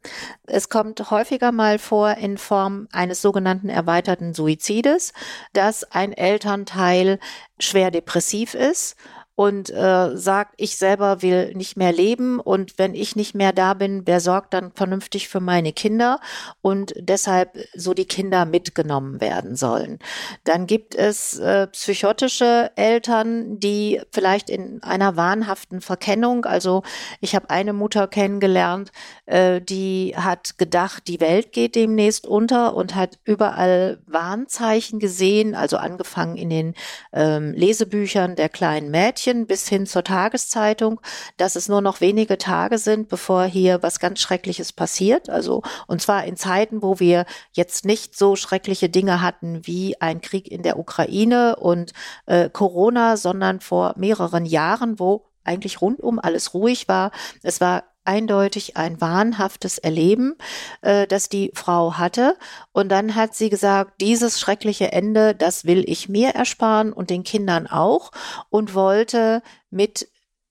Es kommt häufiger mal vor in Form eines sogenannten erweiterten Suizides, dass ein Elternteil schwer depressiv ist und äh, sagt, ich selber will nicht mehr leben und wenn ich nicht mehr da bin, wer sorgt dann vernünftig für meine Kinder und deshalb so die Kinder mitgenommen werden sollen. Dann gibt es äh, psychotische Eltern, die vielleicht in einer wahnhaften Verkennung, also ich habe eine Mutter kennengelernt, äh, die hat gedacht, die Welt geht demnächst unter und hat überall Warnzeichen gesehen, also angefangen in den ähm, Lesebüchern der kleinen Mädchen Mädchen bis hin zur Tageszeitung, dass es nur noch wenige Tage sind, bevor hier was ganz Schreckliches passiert. Also, und zwar in Zeiten, wo wir jetzt nicht so schreckliche Dinge hatten wie ein Krieg in der Ukraine und äh, Corona, sondern vor mehreren Jahren, wo eigentlich rundum alles ruhig war. Es war eindeutig ein wahnhaftes Erleben, äh, das die Frau hatte. Und dann hat sie gesagt, dieses schreckliche Ende, das will ich mir ersparen und den Kindern auch und wollte mit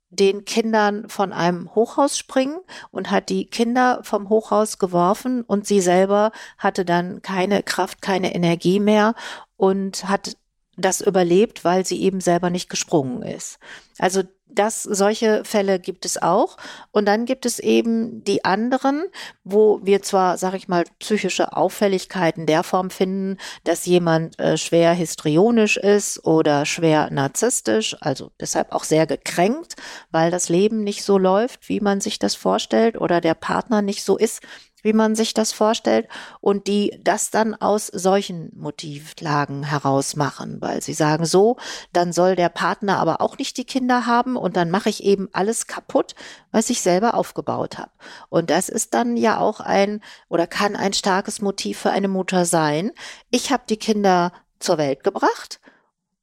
den Kindern von einem Hochhaus springen und hat die Kinder vom Hochhaus geworfen und sie selber hatte dann keine Kraft, keine Energie mehr und hat das überlebt, weil sie eben selber nicht gesprungen ist. Also das, solche Fälle gibt es auch. Und dann gibt es eben die anderen, wo wir zwar, sag ich mal, psychische Auffälligkeiten der Form finden, dass jemand äh, schwer histrionisch ist oder schwer narzisstisch, also deshalb auch sehr gekränkt, weil das Leben nicht so läuft, wie man sich das vorstellt oder der Partner nicht so ist, wie man sich das vorstellt, und die das dann aus solchen Motivlagen heraus machen, weil sie sagen so, dann soll der Partner aber auch nicht die Kinder haben und dann mache ich eben alles kaputt, was ich selber aufgebaut habe. Und das ist dann ja auch ein oder kann ein starkes Motiv für eine Mutter sein. Ich habe die Kinder zur Welt gebracht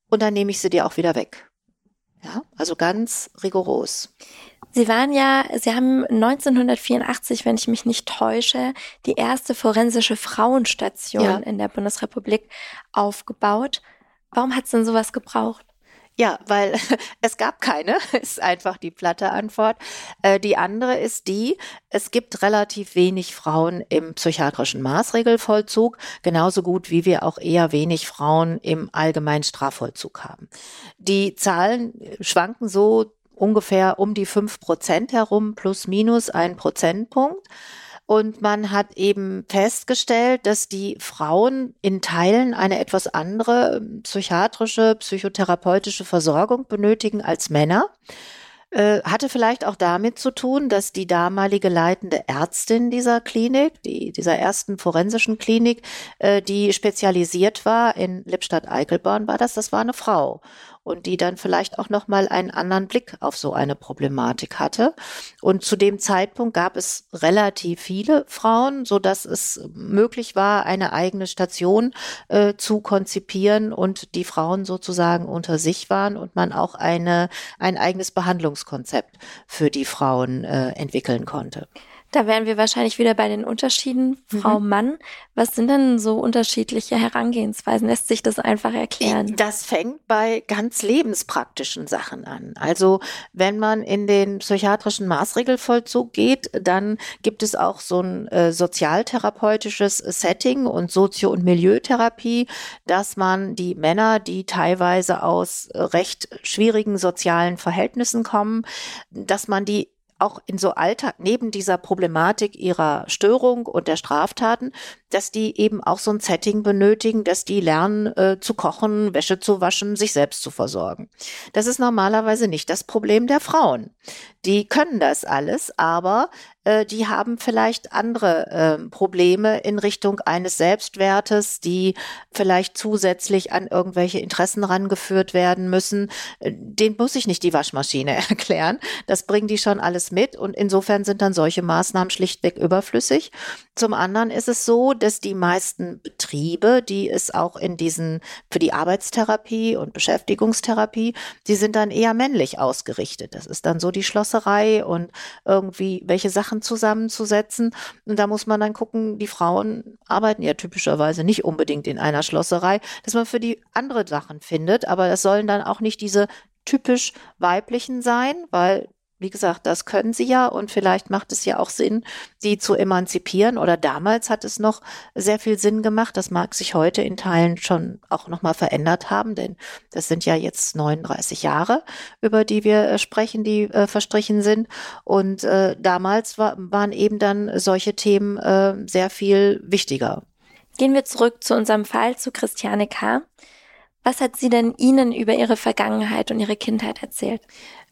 und dann nehme ich sie dir auch wieder weg. Ja, also ganz rigoros. Sie waren ja, Sie haben 1984, wenn ich mich nicht täusche, die erste forensische Frauenstation ja. in der Bundesrepublik aufgebaut. Warum hat es denn sowas gebraucht? Ja, weil es gab keine, ist einfach die platte Antwort. Äh, die andere ist die, es gibt relativ wenig Frauen im psychiatrischen Maßregelvollzug, genauso gut wie wir auch eher wenig Frauen im allgemeinen Strafvollzug haben. Die Zahlen schwanken so ungefähr um die fünf Prozent herum, plus minus ein Prozentpunkt. Und man hat eben festgestellt, dass die Frauen in Teilen eine etwas andere ähm, psychiatrische, psychotherapeutische Versorgung benötigen als Männer. Äh, hatte vielleicht auch damit zu tun, dass die damalige leitende Ärztin dieser Klinik, die, dieser ersten forensischen Klinik, äh, die spezialisiert war in Lippstadt-Eichelborn, war das, das war eine Frau und die dann vielleicht auch noch mal einen anderen Blick auf so eine Problematik hatte. Und zu dem Zeitpunkt gab es relativ viele Frauen, so dass es möglich war, eine eigene Station äh, zu konzipieren und die Frauen sozusagen unter sich waren und man auch eine ein eigenes Behandlungskonzept für die Frauen äh, entwickeln konnte. Da wären wir wahrscheinlich wieder bei den Unterschieden Frau mhm. Mann. Was sind denn so unterschiedliche Herangehensweisen? Lässt sich das einfach erklären? Das fängt bei ganz lebenspraktischen Sachen an. Also wenn man in den psychiatrischen Maßregelvollzug geht, dann gibt es auch so ein äh, sozialtherapeutisches Setting und Sozio- und Milieutherapie, dass man die Männer, die teilweise aus recht schwierigen sozialen Verhältnissen kommen, dass man die auch in so Alltag, neben dieser Problematik ihrer Störung und der Straftaten, dass die eben auch so ein Setting benötigen, dass die lernen äh, zu kochen, Wäsche zu waschen, sich selbst zu versorgen. Das ist normalerweise nicht das Problem der Frauen. Die können das alles, aber äh, die haben vielleicht andere äh, Probleme in Richtung eines Selbstwertes, die vielleicht zusätzlich an irgendwelche Interessen rangeführt werden müssen. Äh, den muss ich nicht die Waschmaschine erklären. Das bringen die schon alles mit und insofern sind dann solche Maßnahmen schlichtweg überflüssig. Zum anderen ist es so, dass die meisten Betriebe, die es auch in diesen für die Arbeitstherapie und Beschäftigungstherapie, die sind dann eher männlich ausgerichtet. Das ist dann so die Schlosserei und irgendwie welche Sachen Sachen zusammenzusetzen. Und da muss man dann gucken, die Frauen arbeiten ja typischerweise nicht unbedingt in einer Schlosserei, dass man für die andere Sachen findet. Aber das sollen dann auch nicht diese typisch weiblichen sein, weil wie gesagt, das können sie ja und vielleicht macht es ja auch Sinn, sie zu emanzipieren oder damals hat es noch sehr viel Sinn gemacht. Das mag sich heute in Teilen schon auch nochmal verändert haben, denn das sind ja jetzt 39 Jahre, über die wir äh, sprechen, die äh, verstrichen sind. Und äh, damals war, waren eben dann solche Themen äh, sehr viel wichtiger. Gehen wir zurück zu unserem Fall zu Christiane K. Was hat sie denn Ihnen über ihre Vergangenheit und ihre Kindheit erzählt?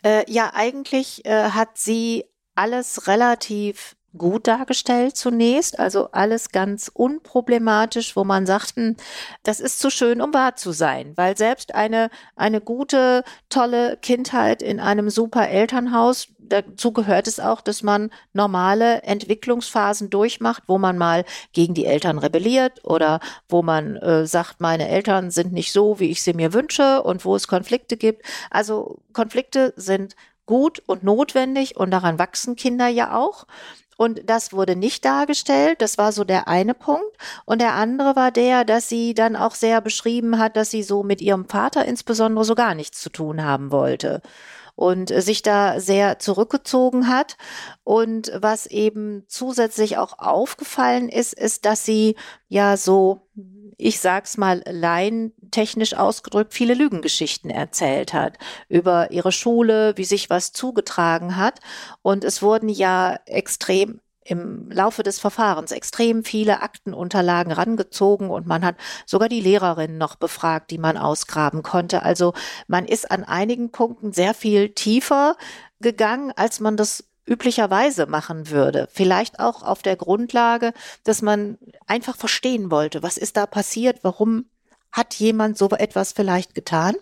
Äh, ja, eigentlich äh, hat sie alles relativ gut dargestellt zunächst, also alles ganz unproblematisch, wo man sagt, hm, das ist zu schön, um wahr zu sein, weil selbst eine, eine gute, tolle Kindheit in einem super Elternhaus, dazu gehört es auch, dass man normale Entwicklungsphasen durchmacht, wo man mal gegen die Eltern rebelliert oder wo man äh, sagt, meine Eltern sind nicht so, wie ich sie mir wünsche und wo es Konflikte gibt. Also Konflikte sind gut und notwendig und daran wachsen Kinder ja auch. Und das wurde nicht dargestellt. Das war so der eine Punkt. Und der andere war der, dass sie dann auch sehr beschrieben hat, dass sie so mit ihrem Vater insbesondere so gar nichts zu tun haben wollte und sich da sehr zurückgezogen hat. Und was eben zusätzlich auch aufgefallen ist, ist, dass sie ja so ich sag's mal laientechnisch ausgedrückt, viele Lügengeschichten erzählt hat über ihre Schule, wie sich was zugetragen hat. Und es wurden ja extrem im Laufe des Verfahrens extrem viele Aktenunterlagen rangezogen und man hat sogar die Lehrerin noch befragt, die man ausgraben konnte. Also man ist an einigen Punkten sehr viel tiefer gegangen, als man das üblicherweise machen würde. Vielleicht auch auf der Grundlage, dass man einfach verstehen wollte, was ist da passiert, warum hat jemand so etwas vielleicht getan.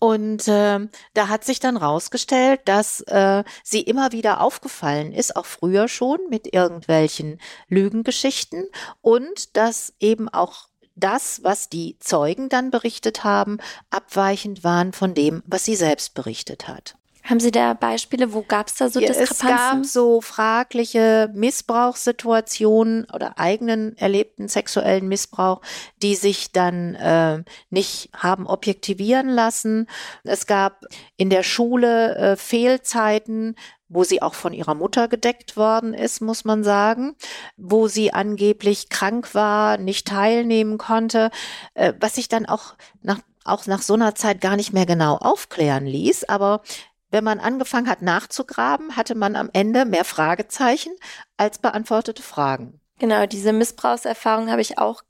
Und äh, da hat sich dann rausgestellt, dass äh, sie immer wieder aufgefallen ist, auch früher schon mit irgendwelchen Lügengeschichten und dass eben auch das, was die Zeugen dann berichtet haben, abweichend waren von dem, was sie selbst berichtet hat. Haben Sie da Beispiele? Wo gab es da so Diskrepanzen? Es gab so fragliche Missbrauchssituationen oder eigenen erlebten sexuellen Missbrauch, die sich dann äh, nicht haben objektivieren lassen. Es gab in der Schule äh, Fehlzeiten, wo sie auch von ihrer Mutter gedeckt worden ist, muss man sagen, wo sie angeblich krank war, nicht teilnehmen konnte, äh, was sich dann auch nach auch nach so einer Zeit gar nicht mehr genau aufklären ließ. Aber wenn man angefangen hat nachzugraben, hatte man am Ende mehr Fragezeichen als beantwortete Fragen. Genau, diese Missbrauchserfahrung habe ich auch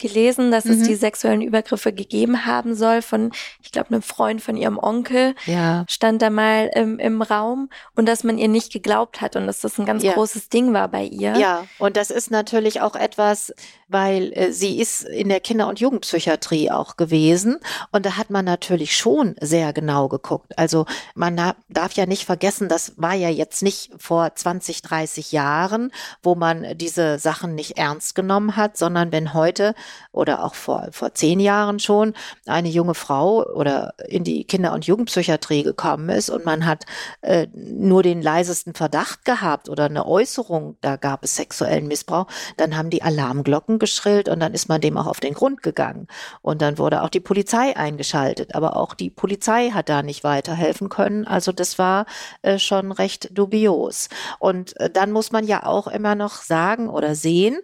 gelesen, dass mhm. es die sexuellen Übergriffe gegeben haben soll von, ich glaube, einem Freund von ihrem Onkel. Ja. Stand da mal im, im Raum und dass man ihr nicht geglaubt hat und dass das ein ganz ja. großes Ding war bei ihr. Ja, und das ist natürlich auch etwas, weil äh, sie ist in der Kinder- und Jugendpsychiatrie auch gewesen und da hat man natürlich schon sehr genau geguckt. Also man darf ja nicht vergessen, das war ja jetzt nicht vor 20, 30 Jahren, wo man diese Sachen nicht ernst genommen hat, sondern wenn heute oder auch vor, vor zehn Jahren schon eine junge Frau oder in die Kinder- und Jugendpsychiatrie gekommen ist und man hat äh, nur den leisesten Verdacht gehabt oder eine Äußerung, da gab es sexuellen Missbrauch, dann haben die Alarmglocken geschrillt und dann ist man dem auch auf den Grund gegangen. Und dann wurde auch die Polizei eingeschaltet. Aber auch die Polizei hat da nicht weiterhelfen können. Also das war äh, schon recht dubios. Und äh, dann muss man ja auch immer noch sagen oder sehen,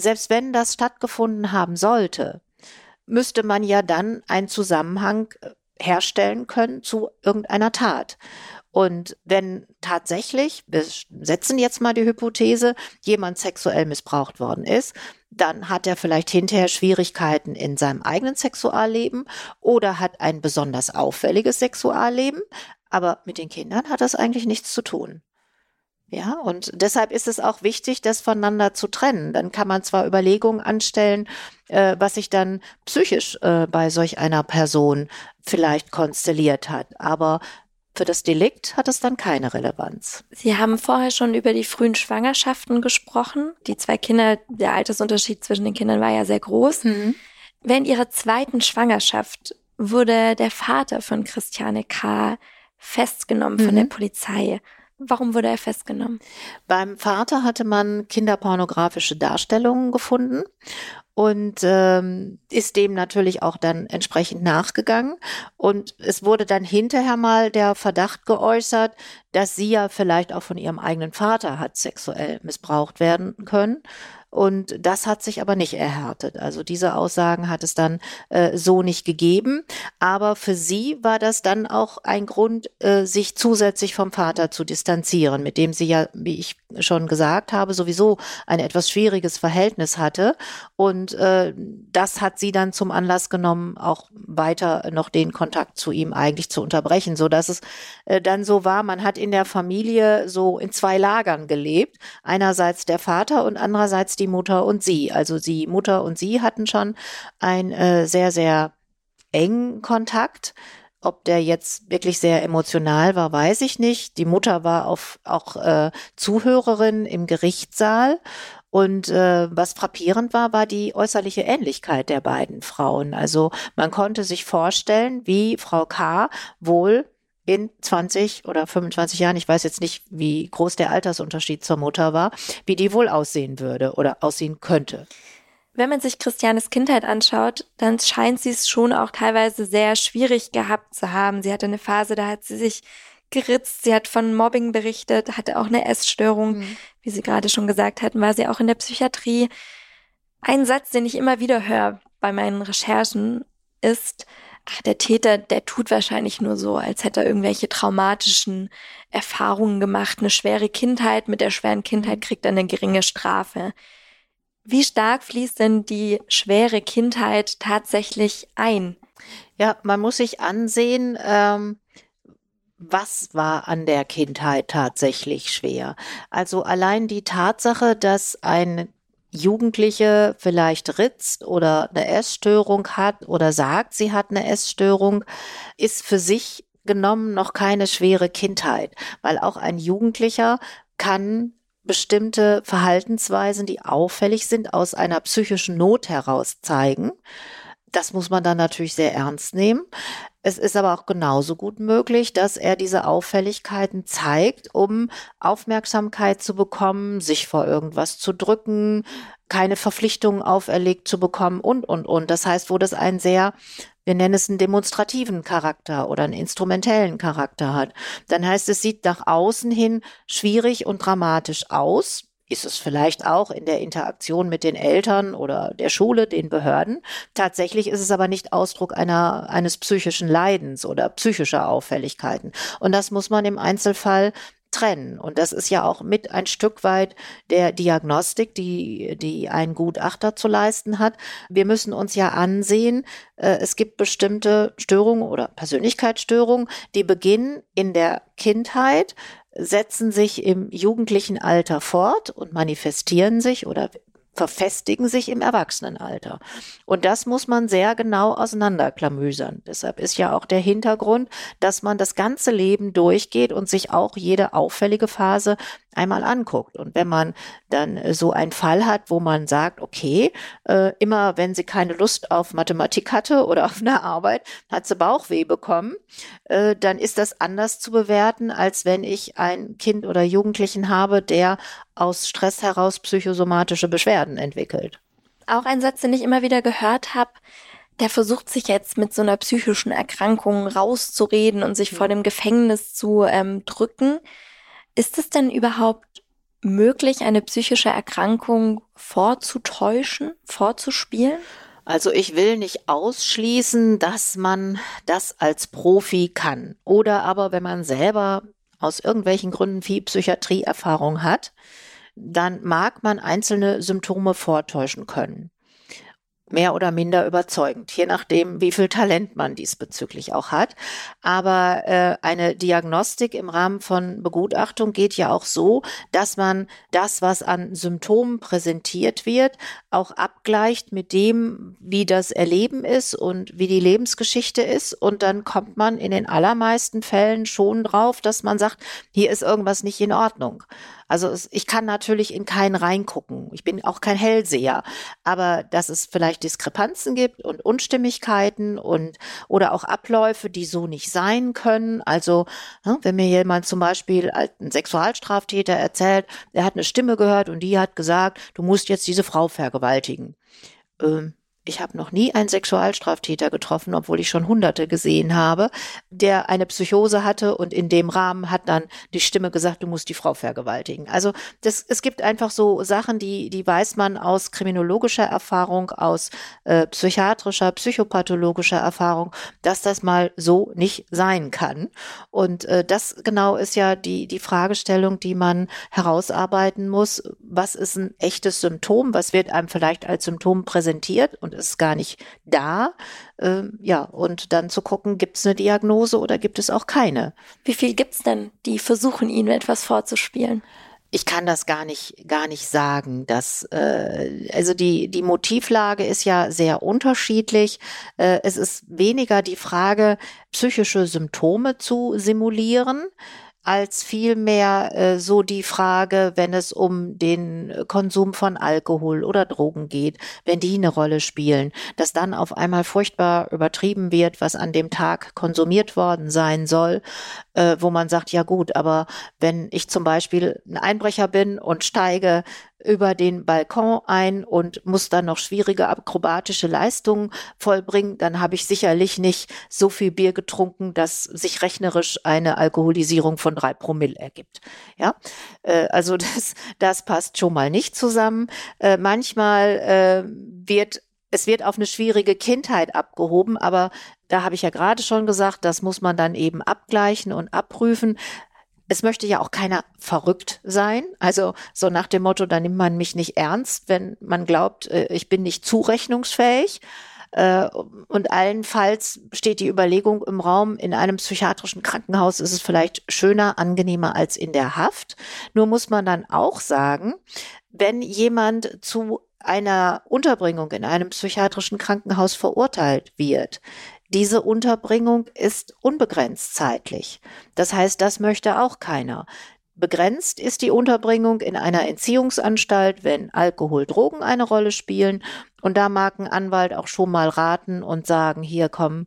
selbst wenn das stattgefunden haben sollte, müsste man ja dann einen Zusammenhang äh, herstellen können zu irgendeiner Tat. Und wenn tatsächlich, wir setzen jetzt mal die Hypothese, jemand sexuell missbraucht worden ist, dann hat er vielleicht hinterher Schwierigkeiten in seinem eigenen Sexualleben oder hat ein besonders auffälliges Sexualleben, aber mit den Kindern hat das eigentlich nichts zu tun. Ja, und deshalb ist es auch wichtig, das voneinander zu trennen. Dann kann man zwar Überlegungen anstellen, äh, was sich dann psychisch äh, bei solch einer Person vielleicht konstelliert hat, aber für das Delikt hat es dann keine Relevanz. Sie haben vorher schon über die frühen Schwangerschaften gesprochen. Die zwei Kinder, der Altersunterschied zwischen den Kindern war ja sehr groß. Mhm. Während ihrer zweiten Schwangerschaft wurde der Vater von Christiane K. festgenommen mhm. von der mhm. Polizei. Warum wurde er festgenommen? Beim Vater hatte man kinderpornografische Darstellungen gefunden und ähm, ist dem natürlich auch dann entsprechend nachgegangen. Und es wurde dann hinterher mal der Verdacht geäußert, dass sie ja vielleicht auch von ihrem eigenen Vater hat sexuell missbraucht werden können. Und das hat sich aber nicht erhärtet. Also diese Aussagen hat es dann äh, so nicht gegeben. Aber für sie war das dann auch ein Grund, äh, sich zusätzlich vom Vater zu distanzieren, mit dem sie ja, wie ich schon gesagt habe, sowieso ein etwas schwieriges Verhältnis hatte. Und äh, das hat sie dann zum Anlass genommen, auch weiter noch den Kontakt zu ihm eigentlich zu unterbrechen, so dass es äh, dann so war, man hat in der Familie so in zwei Lagern gelebt. Einerseits der Vater und andererseits die Mutter und sie. Also die Mutter und sie hatten schon einen äh, sehr, sehr engen Kontakt. Ob der jetzt wirklich sehr emotional war, weiß ich nicht. Die Mutter war auf, auch äh, Zuhörerin im Gerichtssaal. Und äh, was frappierend war, war die äußerliche Ähnlichkeit der beiden Frauen. Also man konnte sich vorstellen, wie Frau K. wohl in 20 oder 25 Jahren, ich weiß jetzt nicht, wie groß der Altersunterschied zur Mutter war, wie die wohl aussehen würde oder aussehen könnte. Wenn man sich Christianes Kindheit anschaut, dann scheint sie es schon auch teilweise sehr schwierig gehabt zu haben. Sie hatte eine Phase, da hat sie sich geritzt, sie hat von Mobbing berichtet, hatte auch eine Essstörung. Mhm. Wie Sie gerade schon gesagt hatten, war sie auch in der Psychiatrie. Ein Satz, den ich immer wieder höre bei meinen Recherchen, ist, ach, der Täter, der tut wahrscheinlich nur so, als hätte er irgendwelche traumatischen Erfahrungen gemacht, eine schwere Kindheit, mit der schweren Kindheit kriegt er eine geringe Strafe. Wie stark fließt denn die schwere Kindheit tatsächlich ein? Ja, man muss sich ansehen, ähm, was war an der Kindheit tatsächlich schwer. Also allein die Tatsache, dass ein Jugendliche vielleicht ritzt oder eine Essstörung hat oder sagt, sie hat eine Essstörung, ist für sich genommen noch keine schwere Kindheit, weil auch ein Jugendlicher kann bestimmte Verhaltensweisen, die auffällig sind, aus einer psychischen Not heraus zeigen. Das muss man dann natürlich sehr ernst nehmen. Es ist aber auch genauso gut möglich, dass er diese Auffälligkeiten zeigt, um Aufmerksamkeit zu bekommen, sich vor irgendwas zu drücken, keine Verpflichtungen auferlegt zu bekommen und, und, und. Das heißt, wo das einen sehr, wir nennen es einen demonstrativen Charakter oder einen instrumentellen Charakter hat, dann heißt es, sieht nach außen hin schwierig und dramatisch aus ist es vielleicht auch in der Interaktion mit den Eltern oder der Schule, den Behörden. Tatsächlich ist es aber nicht Ausdruck einer, eines psychischen Leidens oder psychischer Auffälligkeiten. Und das muss man im Einzelfall trennen. Und das ist ja auch mit ein Stück weit der Diagnostik, die, die ein Gutachter zu leisten hat. Wir müssen uns ja ansehen, äh, es gibt bestimmte Störungen oder Persönlichkeitsstörungen, die beginnen in der Kindheit, setzen sich im jugendlichen Alter fort und manifestieren sich oder verfestigen sich im Erwachsenenalter. Und das muss man sehr genau auseinanderklamüsern. Deshalb ist ja auch der Hintergrund, dass man das ganze Leben durchgeht und sich auch jede auffällige Phase einmal anguckt. Und wenn man dann so einen Fall hat, wo man sagt, okay, äh, immer wenn sie keine Lust auf Mathematik hatte oder auf eine Arbeit, hat sie Bauchweh bekommen, äh, dann ist das anders zu bewerten, als wenn ich ein Kind oder Jugendlichen habe, der aus Stress heraus psychosomatische Beschwerden entwickelt. Auch ein Satz, den ich immer wieder gehört habe, der versucht sich jetzt mit so einer psychischen Erkrankung rauszureden und sich vor dem Gefängnis zu ähm, drücken. Ist es denn überhaupt möglich, eine psychische Erkrankung vorzutäuschen, vorzuspielen? Also ich will nicht ausschließen, dass man das als Profi kann. Oder aber, wenn man selber aus irgendwelchen Gründen viel Psychiatrieerfahrung hat, dann mag man einzelne Symptome vortäuschen können. Mehr oder minder überzeugend, je nachdem, wie viel Talent man diesbezüglich auch hat. Aber äh, eine Diagnostik im Rahmen von Begutachtung geht ja auch so, dass man das, was an Symptomen präsentiert wird, auch abgleicht mit dem, wie das Erleben ist und wie die Lebensgeschichte ist. Und dann kommt man in den allermeisten Fällen schon drauf, dass man sagt, hier ist irgendwas nicht in Ordnung. Also es, ich kann natürlich in keinen reingucken. Ich bin auch kein Hellseher. Aber dass es vielleicht Diskrepanzen gibt und Unstimmigkeiten und oder auch Abläufe, die so nicht sein können. Also ne, wenn mir jemand zum Beispiel ein Sexualstraftäter erzählt, er hat eine Stimme gehört und die hat gesagt, du musst jetzt diese Frau vergewaltigen. Ähm, ich habe noch nie einen Sexualstraftäter getroffen, obwohl ich schon Hunderte gesehen habe, der eine Psychose hatte und in dem Rahmen hat dann die Stimme gesagt, du musst die Frau vergewaltigen. Also das, es gibt einfach so Sachen, die, die weiß man aus kriminologischer Erfahrung, aus äh, psychiatrischer, psychopathologischer Erfahrung, dass das mal so nicht sein kann. Und äh, das genau ist ja die, die Fragestellung, die man herausarbeiten muss. Was ist ein echtes Symptom? Was wird einem vielleicht als Symptom präsentiert? Und ist gar nicht da. Ähm, ja, und dann zu gucken, gibt es eine Diagnose oder gibt es auch keine. Wie viel gibt es denn, die versuchen, ihnen etwas vorzuspielen? Ich kann das gar nicht, gar nicht sagen. Dass, äh, also die, die Motivlage ist ja sehr unterschiedlich. Äh, es ist weniger die Frage, psychische Symptome zu simulieren als vielmehr äh, so die Frage, wenn es um den Konsum von Alkohol oder Drogen geht, wenn die eine Rolle spielen, dass dann auf einmal furchtbar übertrieben wird, was an dem Tag konsumiert worden sein soll, äh, wo man sagt, ja gut, aber wenn ich zum Beispiel ein Einbrecher bin und steige über den Balkon ein und muss dann noch schwierige akrobatische Leistungen vollbringen, dann habe ich sicherlich nicht so viel Bier getrunken, dass sich rechnerisch eine Alkoholisierung von drei Promille ergibt. Ja, äh, also das, das passt schon mal nicht zusammen. Äh, manchmal äh, wird es wird auf eine schwierige Kindheit abgehoben, aber da habe ich ja gerade schon gesagt, das muss man dann eben abgleichen und abprüfen. Es möchte ja auch keiner verrückt sein. Also so nach dem Motto, da nimmt man mich nicht ernst, wenn man glaubt, äh, ich bin nicht zurechnungsfähig. Äh, und allenfalls steht die Überlegung im Raum, in einem psychiatrischen Krankenhaus ist es vielleicht schöner, angenehmer als in der Haft. Nur muss man dann auch sagen, wenn jemand zu einer Unterbringung in einem psychiatrischen Krankenhaus verurteilt wird, diese Unterbringung ist unbegrenzt zeitlich. Das heißt, das möchte auch keiner. Begrenzt ist die Unterbringung in einer Entziehungsanstalt, wenn Alkohol, Drogen eine Rolle spielen. Und da mag ein Anwalt auch schon mal raten und sagen, hier kommen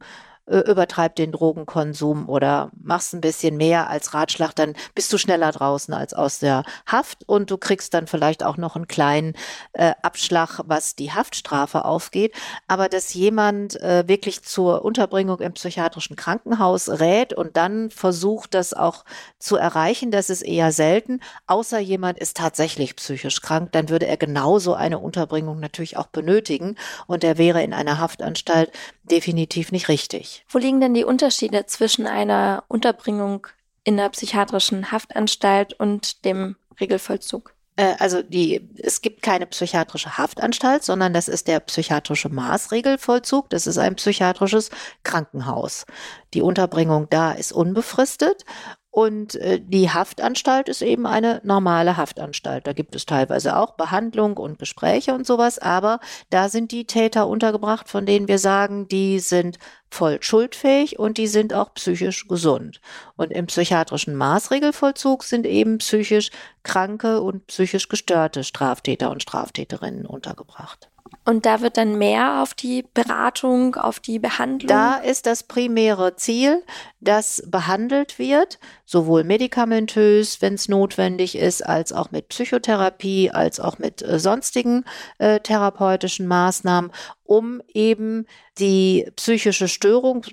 übertreib den Drogenkonsum oder machst ein bisschen mehr als Ratschlag, dann bist du schneller draußen als aus der Haft und du kriegst dann vielleicht auch noch einen kleinen äh, Abschlag, was die Haftstrafe aufgeht. Aber dass jemand äh, wirklich zur Unterbringung im psychiatrischen Krankenhaus rät und dann versucht, das auch zu erreichen, das ist eher selten, außer jemand ist tatsächlich psychisch krank, dann würde er genauso eine Unterbringung natürlich auch benötigen und er wäre in einer Haftanstalt definitiv nicht richtig. Wo liegen denn die Unterschiede zwischen einer Unterbringung in einer psychiatrischen Haftanstalt und dem Regelvollzug? Äh, also die, es gibt keine psychiatrische Haftanstalt, sondern das ist der psychiatrische Maßregelvollzug. Das ist ein psychiatrisches Krankenhaus. Die Unterbringung da ist unbefristet und äh, die Haftanstalt ist eben eine normale Haftanstalt. Da gibt es teilweise auch Behandlung und Gespräche und sowas, aber da sind die Täter untergebracht, von denen wir sagen, die sind voll schuldfähig und die sind auch psychisch gesund. Und im psychiatrischen Maßregelvollzug sind eben psychisch kranke und psychisch gestörte Straftäter und Straftäterinnen untergebracht. Und da wird dann mehr auf die Beratung, auf die Behandlung. Da ist das primäre Ziel, dass behandelt wird, sowohl medikamentös, wenn es notwendig ist, als auch mit Psychotherapie, als auch mit äh, sonstigen äh, therapeutischen Maßnahmen, um eben die psychische Störung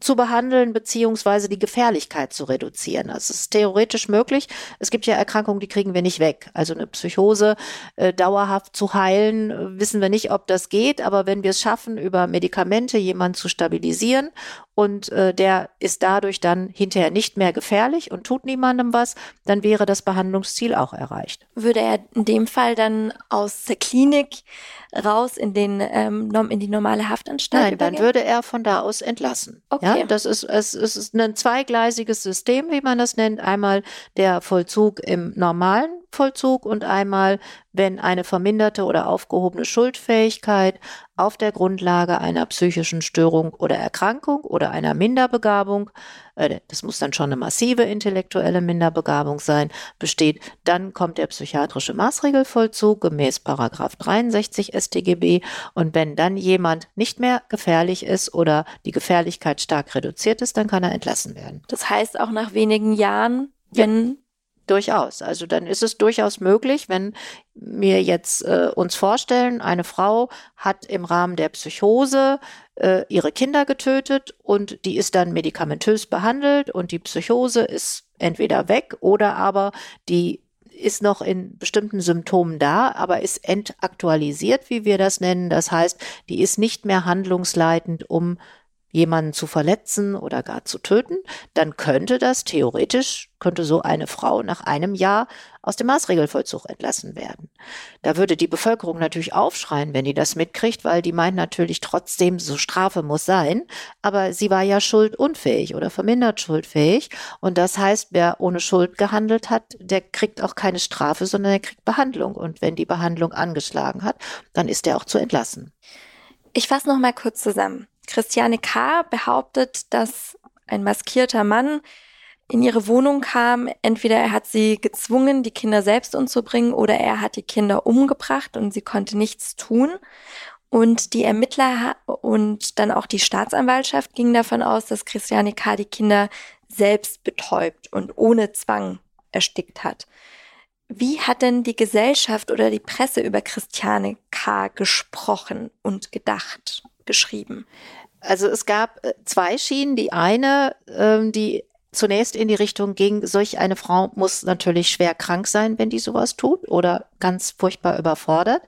zu behandeln beziehungsweise die Gefährlichkeit zu reduzieren. Das ist theoretisch möglich. Es gibt ja Erkrankungen, die kriegen wir nicht weg. Also eine Psychose äh, dauerhaft zu heilen, äh, wissen wir nicht, ob das geht. Aber wenn wir es schaffen, über Medikamente jemanden zu stabilisieren und äh, der ist dadurch dann hinterher nicht mehr gefährlich und tut niemandem was, dann wäre das Behandlungsziel auch erreicht. Würde er in dem Fall dann aus der Klinik raus in den ähm, in die normale Haftanstalt? Nein, übergehen? dann würde er von da aus entlassen. Okay. Ja, das ist es, es ist ein zweigleisiges System, wie man das nennt. Einmal der Vollzug im normalen Strafvollzug und einmal, wenn eine verminderte oder aufgehobene Schuldfähigkeit auf der Grundlage einer psychischen Störung oder Erkrankung oder einer Minderbegabung, äh, das muss dann schon eine massive intellektuelle Minderbegabung sein, besteht, dann kommt der psychiatrische Maßregelvollzug gemäß Paragraph 63 StGB und wenn dann jemand nicht mehr gefährlich ist oder die Gefährlichkeit stark reduziert ist, dann kann er entlassen werden. Das heißt auch nach wenigen Jahren, wenn ja. Durchaus. Also dann ist es durchaus möglich, wenn wir jetzt äh, uns vorstellen, eine Frau hat im Rahmen der Psychose äh, ihre Kinder getötet und die ist dann medikamentös behandelt und die Psychose ist entweder weg oder aber die ist noch in bestimmten Symptomen da, aber ist entaktualisiert, wie wir das nennen. Das heißt, die ist nicht mehr handlungsleitend, um jemanden zu verletzen oder gar zu töten, dann könnte das theoretisch, könnte so eine Frau nach einem Jahr aus dem Maßregelvollzug entlassen werden. Da würde die Bevölkerung natürlich aufschreien, wenn die das mitkriegt, weil die meint natürlich trotzdem, so Strafe muss sein, aber sie war ja schuldunfähig oder vermindert schuldfähig und das heißt, wer ohne Schuld gehandelt hat, der kriegt auch keine Strafe, sondern er kriegt Behandlung und wenn die Behandlung angeschlagen hat, dann ist er auch zu entlassen. Ich fasse noch mal kurz zusammen. Christiane K. behauptet, dass ein maskierter Mann in ihre Wohnung kam. Entweder er hat sie gezwungen, die Kinder selbst umzubringen, oder er hat die Kinder umgebracht und sie konnte nichts tun. Und die Ermittler und dann auch die Staatsanwaltschaft gingen davon aus, dass Christiane K. die Kinder selbst betäubt und ohne Zwang erstickt hat. Wie hat denn die Gesellschaft oder die Presse über Christiane K. gesprochen und gedacht, geschrieben? Also es gab äh, zwei Schienen. Die eine, ähm, die zunächst in die Richtung ging, solch eine Frau muss natürlich schwer krank sein, wenn die sowas tut oder ganz furchtbar überfordert.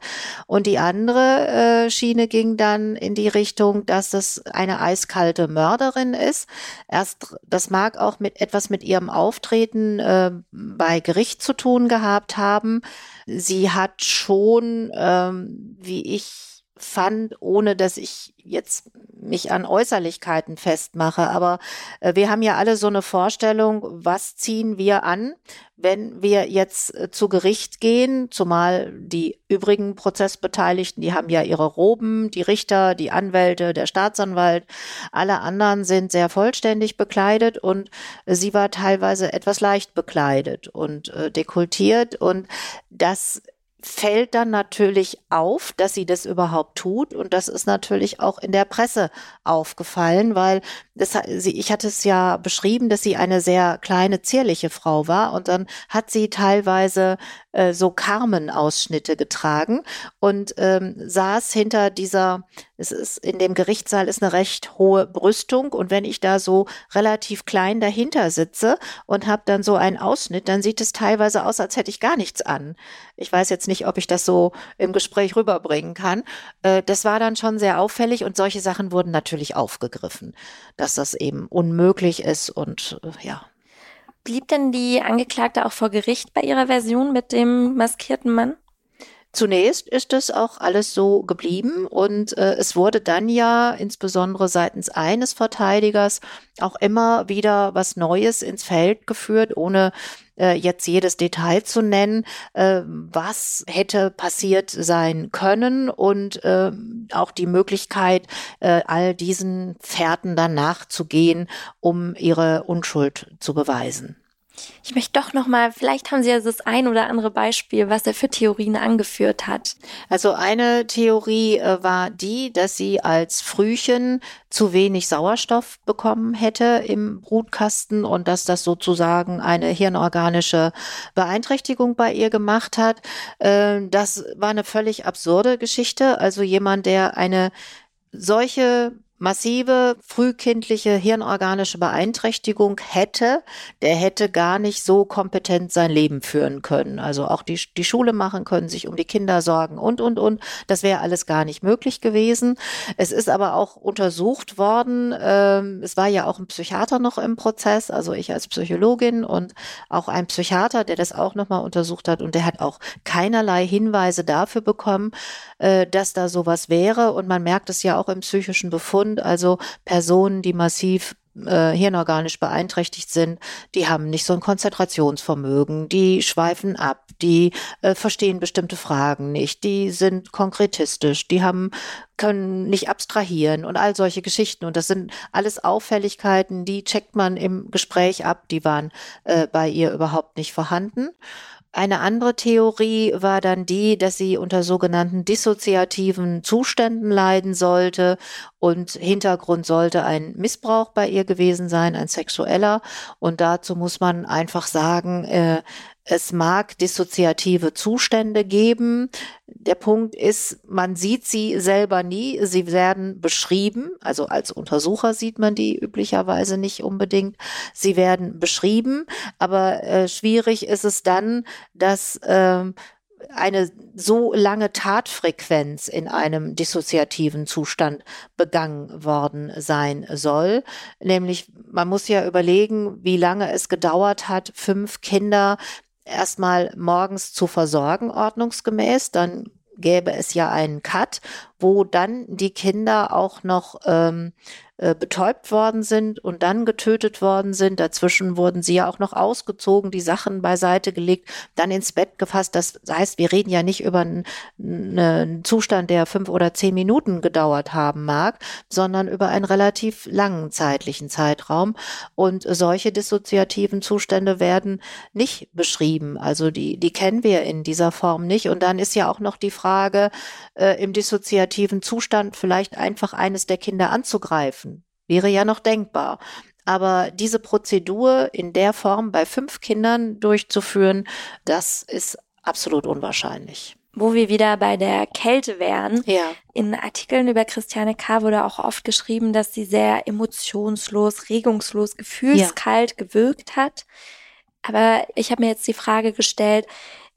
Und die andere äh, Schiene ging dann in die Richtung, dass es eine eiskalte Mörderin ist. Erst, das mag auch mit etwas mit ihrem Auftreten äh, bei Gericht zu tun gehabt haben. Sie hat schon, ähm, wie ich fand, ohne dass ich jetzt mich an Äußerlichkeiten festmache. Aber äh, wir haben ja alle so eine Vorstellung, was ziehen wir an, wenn wir jetzt äh, zu Gericht gehen, zumal die übrigen Prozessbeteiligten, die haben ja ihre Roben, die Richter, die Anwälte, der Staatsanwalt, alle anderen sind sehr vollständig bekleidet und sie war teilweise etwas leicht bekleidet und äh, dekultiert und das fällt dann natürlich auf, dass sie das überhaupt tut. Und das ist natürlich auch in der Presse aufgefallen, weil das, ich hatte es ja beschrieben, dass sie eine sehr kleine, zierliche Frau war. Und dann hat sie teilweise äh, so Carmen-Ausschnitte getragen und ähm, saß hinter dieser, es ist in dem Gerichtssaal ist eine recht hohe Brüstung. Und wenn ich da so relativ klein dahinter sitze und habe dann so einen Ausschnitt, dann sieht es teilweise aus, als hätte ich gar nichts an. Ich weiß jetzt nicht, ob ich das so im Gespräch rüberbringen kann. Äh, das war dann schon sehr auffällig und solche Sachen wurden natürlich aufgegriffen, dass das eben unmöglich ist und äh, ja. Blieb denn die Angeklagte auch vor Gericht bei ihrer Version mit dem maskierten Mann? Zunächst ist es auch alles so geblieben und äh, es wurde dann ja insbesondere seitens eines Verteidigers auch immer wieder was Neues ins Feld geführt, ohne äh, jetzt jedes Detail zu nennen, äh, was hätte passiert sein können und äh, auch die Möglichkeit, äh, all diesen Fährten dann nachzugehen, um ihre Unschuld zu beweisen. Ich möchte doch noch mal, vielleicht haben Sie ja das ein oder andere Beispiel, was er für Theorien angeführt hat. Also eine Theorie äh, war die, dass sie als Frühchen zu wenig Sauerstoff bekommen hätte im Brutkasten und dass das sozusagen eine hirnorganische Beeinträchtigung bei ihr gemacht hat. Äh, das war eine völlig absurde Geschichte. Also jemand, der eine solche massive frühkindliche hirnorganische Beeinträchtigung hätte, der hätte gar nicht so kompetent sein Leben führen können. Also auch die, die Schule machen können, sich um die Kinder sorgen und, und, und. Das wäre alles gar nicht möglich gewesen. Es ist aber auch untersucht worden. Ähm, es war ja auch ein Psychiater noch im Prozess, also ich als Psychologin und auch ein Psychiater, der das auch nochmal untersucht hat und der hat auch keinerlei Hinweise dafür bekommen, äh, dass da sowas wäre. Und man merkt es ja auch im psychischen Befund, also Personen, die massiv äh, hirnorganisch beeinträchtigt sind, die haben nicht so ein Konzentrationsvermögen, die schweifen ab, die äh, verstehen bestimmte Fragen nicht, die sind konkretistisch, die haben können nicht abstrahieren und all solche Geschichten. Und das sind alles Auffälligkeiten, die checkt man im Gespräch ab, die waren äh, bei ihr überhaupt nicht vorhanden. Eine andere Theorie war dann die, dass sie unter sogenannten dissoziativen Zuständen leiden sollte und Hintergrund sollte ein Missbrauch bei ihr gewesen sein, ein sexueller. Und dazu muss man einfach sagen, äh, es mag dissoziative Zustände geben. Der Punkt ist, man sieht sie selber nie. Sie werden beschrieben. Also als Untersucher sieht man die üblicherweise nicht unbedingt. Sie werden beschrieben. Aber äh, schwierig ist es dann, dass äh, eine so lange Tatfrequenz in einem dissoziativen Zustand begangen worden sein soll. Nämlich, man muss ja überlegen, wie lange es gedauert hat, fünf Kinder erstmal morgens zu versorgen, ordnungsgemäß. Dann gäbe es ja einen Cut, wo dann die Kinder auch noch ähm, äh, betäubt worden sind und dann getötet worden sind. Dazwischen wurden sie ja auch noch ausgezogen, die Sachen beiseite gelegt, dann ins Bett gefasst. Das heißt, wir reden ja nicht über einen, einen Zustand, der fünf oder zehn Minuten gedauert haben mag, sondern über einen relativ langen zeitlichen Zeitraum. Und solche dissoziativen Zustände werden nicht beschrieben. Also die, die kennen wir in dieser Form nicht. Und dann ist ja auch noch die Frage, äh, im dissoziativen Zustand vielleicht einfach eines der Kinder anzugreifen wäre ja noch denkbar. Aber diese Prozedur in der Form bei fünf Kindern durchzuführen, das ist absolut unwahrscheinlich. Wo wir wieder bei der Kälte wären. Ja. In Artikeln über Christiane K. wurde auch oft geschrieben, dass sie sehr emotionslos, regungslos, gefühlskalt ja. gewirkt hat. Aber ich habe mir jetzt die Frage gestellt,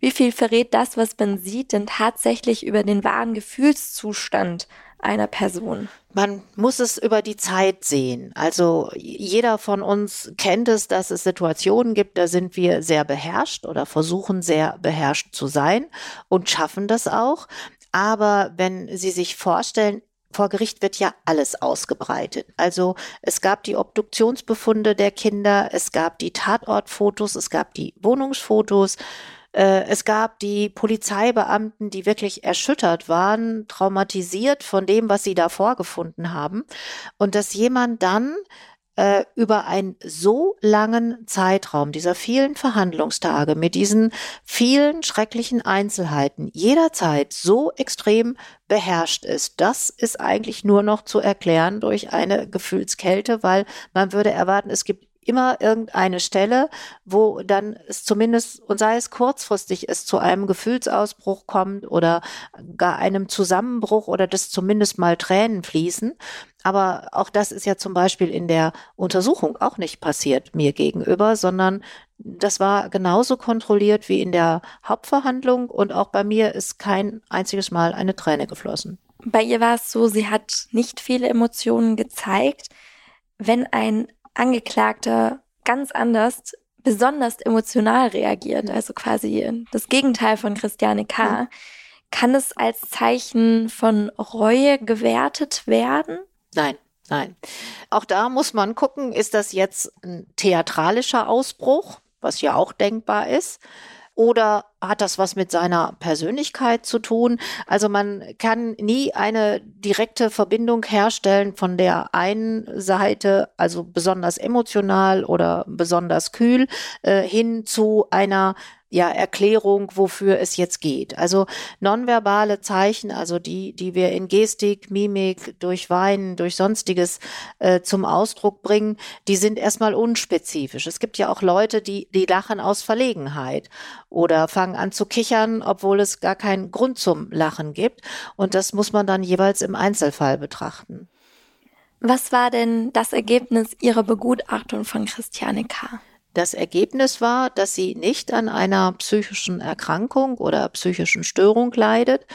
wie viel verrät das, was man sieht, denn tatsächlich über den wahren Gefühlszustand einer Person? Man muss es über die Zeit sehen. Also jeder von uns kennt es, dass es Situationen gibt, da sind wir sehr beherrscht oder versuchen sehr beherrscht zu sein und schaffen das auch. Aber wenn Sie sich vorstellen, vor Gericht wird ja alles ausgebreitet. Also es gab die Obduktionsbefunde der Kinder, es gab die Tatortfotos, es gab die Wohnungsfotos, äh, es gab die Polizeibeamten, die wirklich erschüttert waren, traumatisiert von dem, was sie da vorgefunden haben. Und dass jemand dann äh, über einen so langen Zeitraum dieser vielen Verhandlungstage mit diesen vielen schrecklichen Einzelheiten jederzeit so extrem beherrscht ist. Das ist eigentlich nur noch zu erklären durch eine Gefühlskälte, weil man würde erwarten, es gibt immer irgendeine Stelle, wo dann es zumindest, und sei es kurzfristig, es zu einem Gefühlsausbruch kommt oder gar einem Zusammenbruch oder dass zumindest mal Tränen fließen. Aber auch das ist ja zum Beispiel in der Untersuchung auch nicht passiert mir gegenüber, sondern das war genauso kontrolliert wie in der Hauptverhandlung und auch bei mir ist kein einziges Mal eine Träne geflossen. Bei ihr war es so, sie hat nicht viele Emotionen gezeigt. Wenn ein Angeklagter ganz anders, besonders emotional reagiert, also quasi das Gegenteil von Christiane K., kann es als Zeichen von Reue gewertet werden? Nein. Nein. Auch da muss man gucken, ist das jetzt ein theatralischer Ausbruch, was ja auch denkbar ist, oder hat das was mit seiner Persönlichkeit zu tun? Also man kann nie eine direkte Verbindung herstellen von der einen Seite, also besonders emotional oder besonders kühl, äh, hin zu einer ja, Erklärung, wofür es jetzt geht. Also nonverbale Zeichen, also die, die wir in Gestik, Mimik, durch Weinen, durch sonstiges äh, zum Ausdruck bringen, die sind erstmal unspezifisch. Es gibt ja auch Leute, die, die lachen aus Verlegenheit oder fangen an zu kichern, obwohl es gar keinen Grund zum Lachen gibt. Und das muss man dann jeweils im Einzelfall betrachten. Was war denn das Ergebnis Ihrer Begutachtung von Christiane K.? Das Ergebnis war, dass sie nicht an einer psychischen Erkrankung oder psychischen Störung leidet,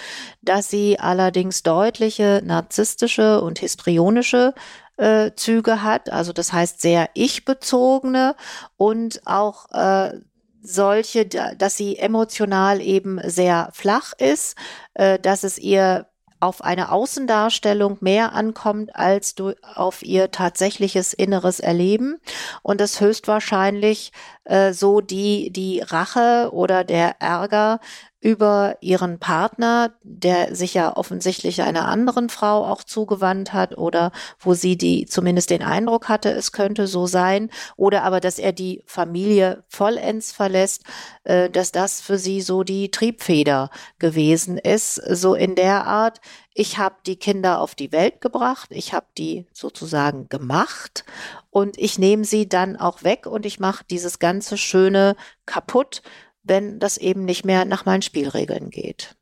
dass sie allerdings deutliche narzisstische und histrionische äh, Züge hat, also das heißt sehr ich-bezogene und auch äh, solche, dass sie emotional eben sehr flach ist, äh, dass es ihr auf eine Außendarstellung mehr ankommt als auf ihr tatsächliches inneres Erleben. Und das höchstwahrscheinlich äh, so die die Rache oder der Ärger über ihren Partner, der sich ja offensichtlich einer anderen Frau auch zugewandt hat oder wo sie die zumindest den Eindruck hatte, es könnte so sein, oder aber, dass er die Familie vollends verlässt, äh, dass das für sie so die Triebfeder gewesen ist, so in der Art, ich habe die Kinder auf die Welt gebracht, ich habe die sozusagen gemacht und ich nehme sie dann auch weg und ich mache dieses ganze Schöne kaputt, wenn das eben nicht mehr nach meinen Spielregeln geht.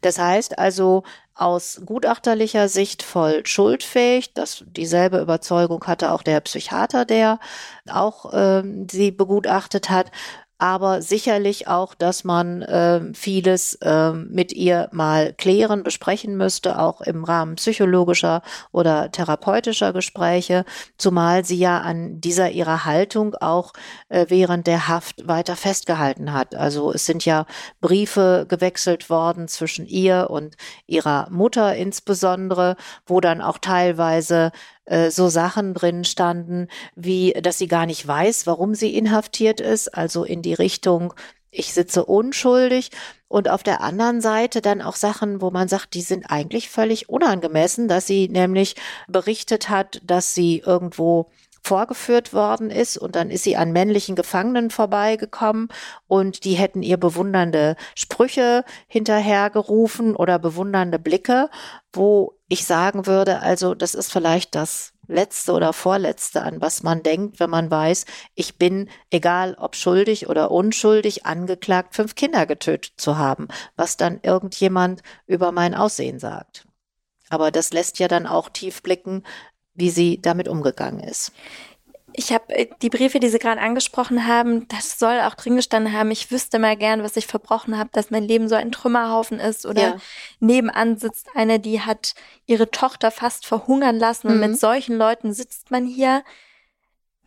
Das heißt also aus gutachterlicher Sicht voll schuldfähig. Das, dieselbe Überzeugung hatte auch der Psychiater, der auch ähm, sie begutachtet hat aber sicherlich auch, dass man äh, vieles äh, mit ihr mal klären, besprechen müsste, auch im Rahmen psychologischer oder therapeutischer Gespräche, zumal sie ja an dieser ihrer Haltung auch äh, während der Haft weiter festgehalten hat. Also es sind ja Briefe gewechselt worden zwischen ihr und ihrer Mutter insbesondere, wo dann auch teilweise äh, so Sachen drin standen, wie dass sie gar nicht weiß, warum sie inhaftiert ist, also in die Richtung, ich sitze unschuldig. Und auf der anderen Seite dann auch Sachen, wo man sagt, die sind eigentlich völlig unangemessen, dass sie nämlich berichtet hat, dass sie irgendwo vorgeführt worden ist und dann ist sie an männlichen Gefangenen vorbeigekommen und die hätten ihr bewundernde Sprüche hinterhergerufen oder bewundernde Blicke, wo ich sagen würde, also das ist vielleicht das letzte oder vorletzte, an was man denkt, wenn man weiß, ich bin, egal ob schuldig oder unschuldig, angeklagt, fünf Kinder getötet zu haben, was dann irgendjemand über mein Aussehen sagt. Aber das lässt ja dann auch tief blicken, wie sie damit umgegangen ist. Ich habe äh, die Briefe, die Sie gerade angesprochen haben, das soll auch drin gestanden haben, ich wüsste mal gern, was ich verbrochen habe, dass mein Leben so ein Trümmerhaufen ist. Oder ja. nebenan sitzt eine, die hat ihre Tochter fast verhungern lassen. Mhm. Und mit mhm. solchen Leuten sitzt man hier.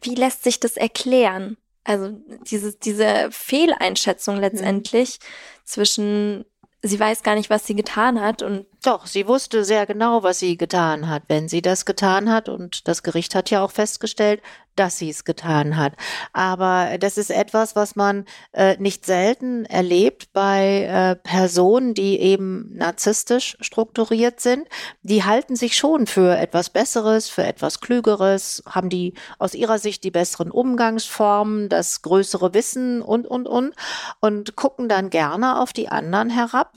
Wie lässt sich das erklären? Also diese, diese Fehleinschätzung mhm. letztendlich mhm. zwischen sie weiß gar nicht, was sie getan hat und doch, sie wusste sehr genau, was sie getan hat, wenn sie das getan hat und das Gericht hat ja auch festgestellt, dass sie es getan hat. Aber das ist etwas, was man äh, nicht selten erlebt bei äh, Personen, die eben narzisstisch strukturiert sind. Die halten sich schon für etwas Besseres, für etwas Klügeres, haben die aus ihrer Sicht die besseren Umgangsformen, das größere Wissen und, und, und und gucken dann gerne auf die anderen herab,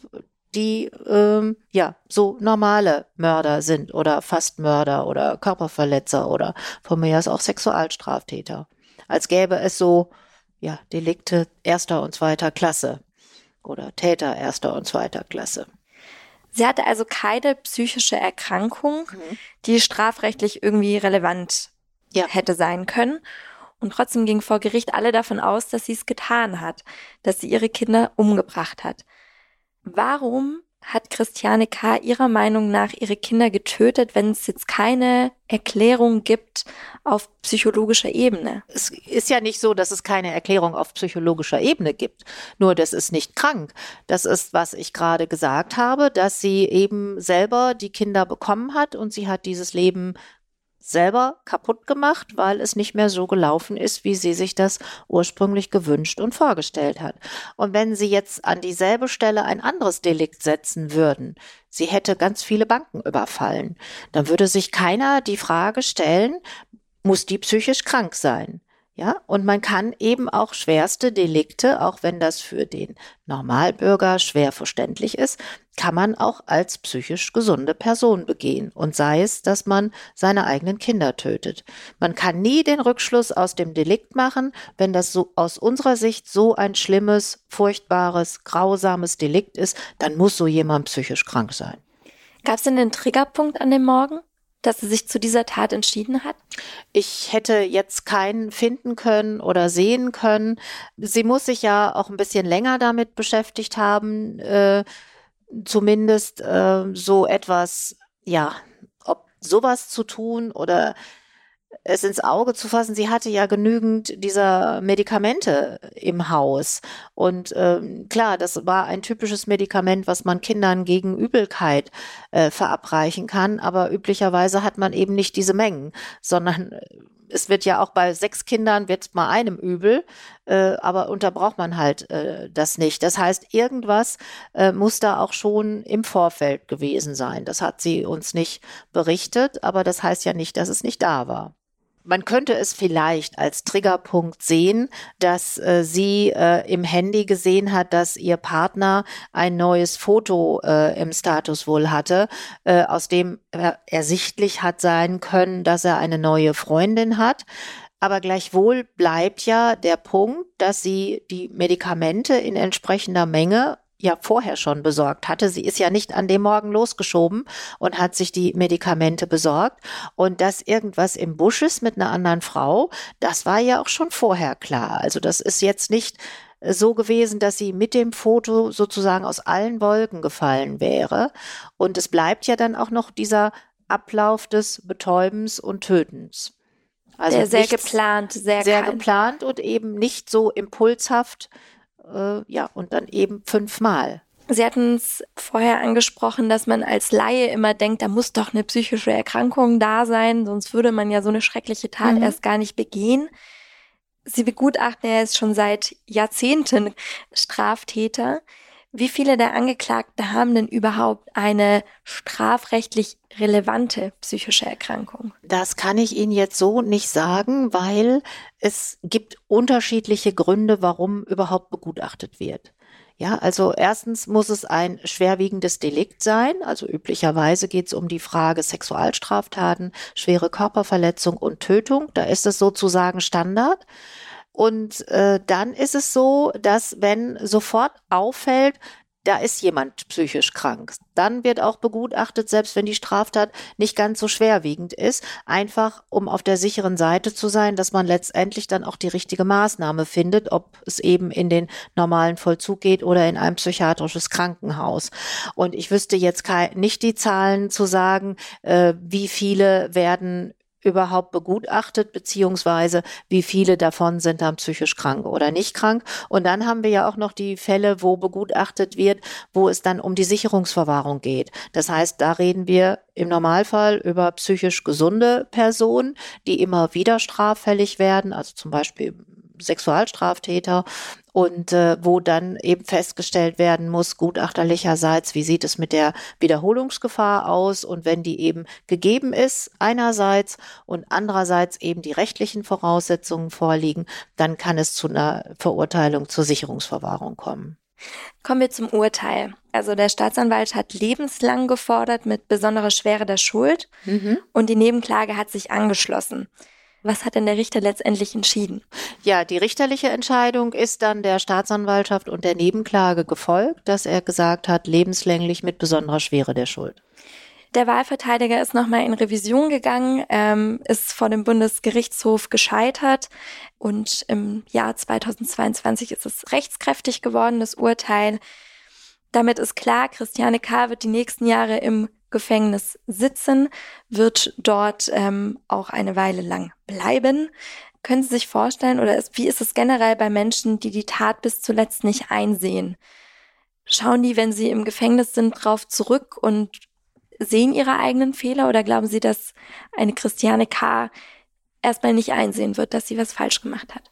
die ähm, ja so normale Mörder sind oder fast Mörder oder Körperverletzer oder von mir aus auch Sexualstraftäter. Als gäbe es so ja Delikte erster und zweiter Klasse oder Täter erster und zweiter Klasse. Sie hatte also keine psychische Erkrankung, mhm. die strafrechtlich irgendwie relevant ja. hätte sein können. Und trotzdem ging vor Gericht alle davon aus, dass sie es getan hat, dass sie ihre Kinder umgebracht hat. Warum hat Christiane K. ihrer Meinung nach ihre Kinder getötet, wenn es jetzt keine Erklärung gibt auf psychologischer Ebene? Es ist ja nicht so, dass es keine Erklärung auf psychologischer Ebene gibt. Nur das ist nicht krank. Das ist, was ich gerade gesagt habe, dass sie eben selber die Kinder bekommen hat und sie hat dieses Leben selber kaputt gemacht, weil es nicht mehr so gelaufen ist, wie sie sich das ursprünglich gewünscht und vorgestellt hat. Und wenn sie jetzt an dieselbe Stelle ein anderes Delikt setzen würden, sie hätte ganz viele Banken überfallen, dann würde sich keiner die Frage stellen, muss die psychisch krank sein? Ja, und man kann eben auch schwerste Delikte, auch wenn das für den Normalbürger schwer verständlich ist, kann man auch als psychisch gesunde Person begehen. Und sei es, dass man seine eigenen Kinder tötet. Man kann nie den Rückschluss aus dem Delikt machen, wenn das so aus unserer Sicht so ein schlimmes, furchtbares, grausames Delikt ist, dann muss so jemand psychisch krank sein. Gab es denn den Triggerpunkt an dem Morgen? dass sie sich zu dieser Tat entschieden hat? Ich hätte jetzt keinen finden können oder sehen können. Sie muss sich ja auch ein bisschen länger damit beschäftigt haben, äh, zumindest äh, so etwas, ja, ob sowas zu tun oder es ins Auge zu fassen, sie hatte ja genügend dieser Medikamente im Haus. Und ähm, klar, das war ein typisches Medikament, was man Kindern gegen Übelkeit äh, verabreichen kann. Aber üblicherweise hat man eben nicht diese Mengen, sondern äh, es wird ja auch bei sechs Kindern wird mal einem übel, äh, aber unterbraucht man halt äh, das nicht. Das heißt, irgendwas äh, muss da auch schon im Vorfeld gewesen sein. Das hat sie uns nicht berichtet, aber das heißt ja nicht, dass es nicht da war. Man könnte es vielleicht als Triggerpunkt sehen, dass äh, sie äh, im Handy gesehen hat, dass ihr Partner ein neues Foto äh, im Status wohl hatte, äh, aus dem ersichtlich hat sein können, dass er eine neue Freundin hat. Aber gleichwohl bleibt ja der Punkt, dass sie die Medikamente in entsprechender Menge ja vorher schon besorgt hatte. Sie ist ja nicht an dem Morgen losgeschoben und hat sich die Medikamente besorgt. Und dass irgendwas im Busch ist mit einer anderen Frau, das war ja auch schon vorher klar. Also das ist jetzt nicht so gewesen, dass sie mit dem Foto sozusagen aus allen Wolken gefallen wäre. Und es bleibt ja dann auch noch dieser Ablauf des Betäubens und Tötens. Also sehr, sehr geplant, sehr, sehr geplant und eben nicht so impulshaft äh, ja, und dann eben fünfmal. Sie hatten es vorher angesprochen, dass man als Laie immer denkt, da muss doch eine psychische Erkrankung da sein, sonst würde man ja so eine schreckliche Tat mhm. erst gar nicht begehen. Sie begutachten, er ist schon seit Jahrzehnten Straftäter. Wie viele der Angeklagten haben denn überhaupt eine strafrechtlich relevante psychische Erkrankung? Das kann ich Ihnen jetzt so nicht sagen, weil es gibt unterschiedliche Gründe, warum überhaupt begutachtet wird. Ja, also erstens muss es ein schwerwiegendes Delikt sein. Also üblicherweise geht es um die Frage Sexualstraftaten, schwere Körperverletzung und Tötung. Da ist es sozusagen Standard. Und äh, dann ist es so, dass wenn sofort auffällt, da ist jemand psychisch krank. Dann wird auch begutachtet, selbst wenn die Straftat nicht ganz so schwerwiegend ist, einfach um auf der sicheren Seite zu sein, dass man letztendlich dann auch die richtige Maßnahme findet, ob es eben in den normalen Vollzug geht oder in ein psychiatrisches Krankenhaus. Und ich wüsste jetzt nicht die Zahlen zu sagen, äh, wie viele werden überhaupt begutachtet, beziehungsweise wie viele davon sind dann psychisch krank oder nicht krank. Und dann haben wir ja auch noch die Fälle, wo begutachtet wird, wo es dann um die Sicherungsverwahrung geht. Das heißt, da reden wir im Normalfall über psychisch gesunde Personen, die immer wieder straffällig werden, also zum Beispiel Sexualstraftäter und äh, wo dann eben festgestellt werden muss, gutachterlicherseits, wie sieht es mit der Wiederholungsgefahr aus und wenn die eben gegeben ist, einerseits und andererseits eben die rechtlichen Voraussetzungen vorliegen, dann kann es zu einer Verurteilung zur Sicherungsverwahrung kommen. Kommen wir zum Urteil. Also der Staatsanwalt hat lebenslang gefordert mit besonderer Schwere der Schuld mhm. und die Nebenklage hat sich angeschlossen. Was hat denn der Richter letztendlich entschieden? Ja, die richterliche Entscheidung ist dann der Staatsanwaltschaft und der Nebenklage gefolgt, dass er gesagt hat, lebenslänglich mit besonderer Schwere der Schuld. Der Wahlverteidiger ist nochmal in Revision gegangen, ähm, ist vor dem Bundesgerichtshof gescheitert und im Jahr 2022 ist es rechtskräftig geworden, das Urteil. Damit ist klar, Christiane K. wird die nächsten Jahre im Gefängnis sitzen, wird dort ähm, auch eine Weile lang bleiben. Können Sie sich vorstellen, oder ist, wie ist es generell bei Menschen, die die Tat bis zuletzt nicht einsehen? Schauen die, wenn sie im Gefängnis sind, drauf zurück und sehen ihre eigenen Fehler oder glauben Sie, dass eine Christiane K. erstmal nicht einsehen wird, dass sie was falsch gemacht hat?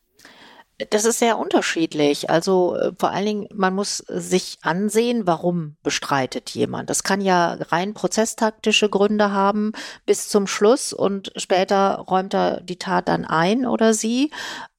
Das ist sehr unterschiedlich. Also äh, vor allen Dingen, man muss sich ansehen, warum bestreitet jemand. Das kann ja rein prozesstaktische Gründe haben bis zum Schluss und später räumt er die Tat dann ein oder sie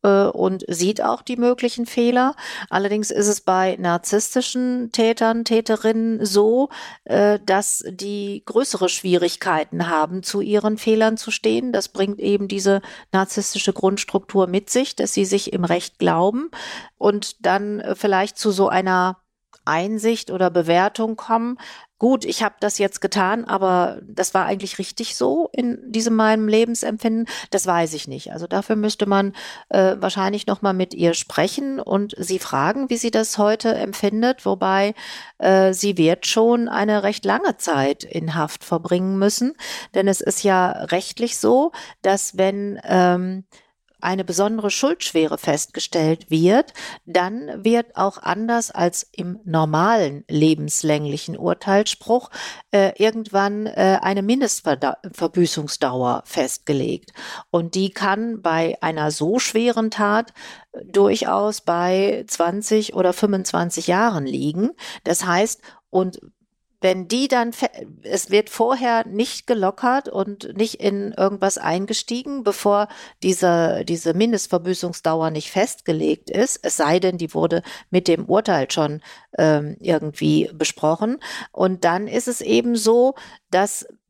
äh, und sieht auch die möglichen Fehler. Allerdings ist es bei narzisstischen Tätern, Täterinnen so, äh, dass die größere Schwierigkeiten haben, zu ihren Fehlern zu stehen. Das bringt eben diese narzisstische Grundstruktur mit sich, dass sie sich im Recht glauben und dann äh, vielleicht zu so einer Einsicht oder Bewertung kommen, gut, ich habe das jetzt getan, aber das war eigentlich richtig so in diesem meinem Lebensempfinden, das weiß ich nicht. Also dafür müsste man äh, wahrscheinlich noch mal mit ihr sprechen und sie fragen, wie sie das heute empfindet, wobei äh, sie wird schon eine recht lange Zeit in Haft verbringen müssen, denn es ist ja rechtlich so, dass wenn ähm, eine besondere Schuldschwere festgestellt wird, dann wird auch anders als im normalen lebenslänglichen Urteilsspruch äh, irgendwann äh, eine Mindestverbüßungsdauer festgelegt. Und die kann bei einer so schweren Tat durchaus bei 20 oder 25 Jahren liegen. Das heißt, und wenn die dann, es wird vorher nicht gelockert und nicht in irgendwas eingestiegen, bevor diese, diese Mindestverbüßungsdauer nicht festgelegt ist, es sei denn, die wurde mit dem Urteil schon ähm, irgendwie besprochen. Und dann ist es eben so, dass da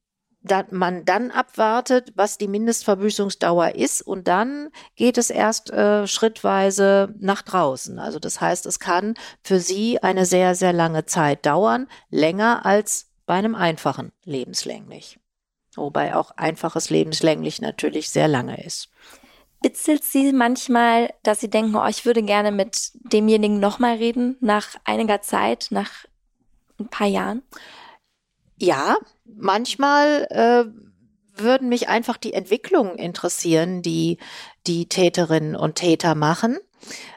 man dann abwartet, was die Mindestverbüßungsdauer ist und dann geht es erst äh, schrittweise nach draußen. Also das heißt, es kann für sie eine sehr, sehr lange Zeit dauern, länger als bei einem einfachen lebenslänglich. Wobei auch einfaches lebenslänglich natürlich sehr lange ist. Bitzelt Sie manchmal, dass Sie denken, oh, ich würde gerne mit demjenigen nochmal reden, nach einiger Zeit, nach ein paar Jahren? Ja, manchmal äh, würden mich einfach die Entwicklungen interessieren, die die Täterinnen und Täter machen.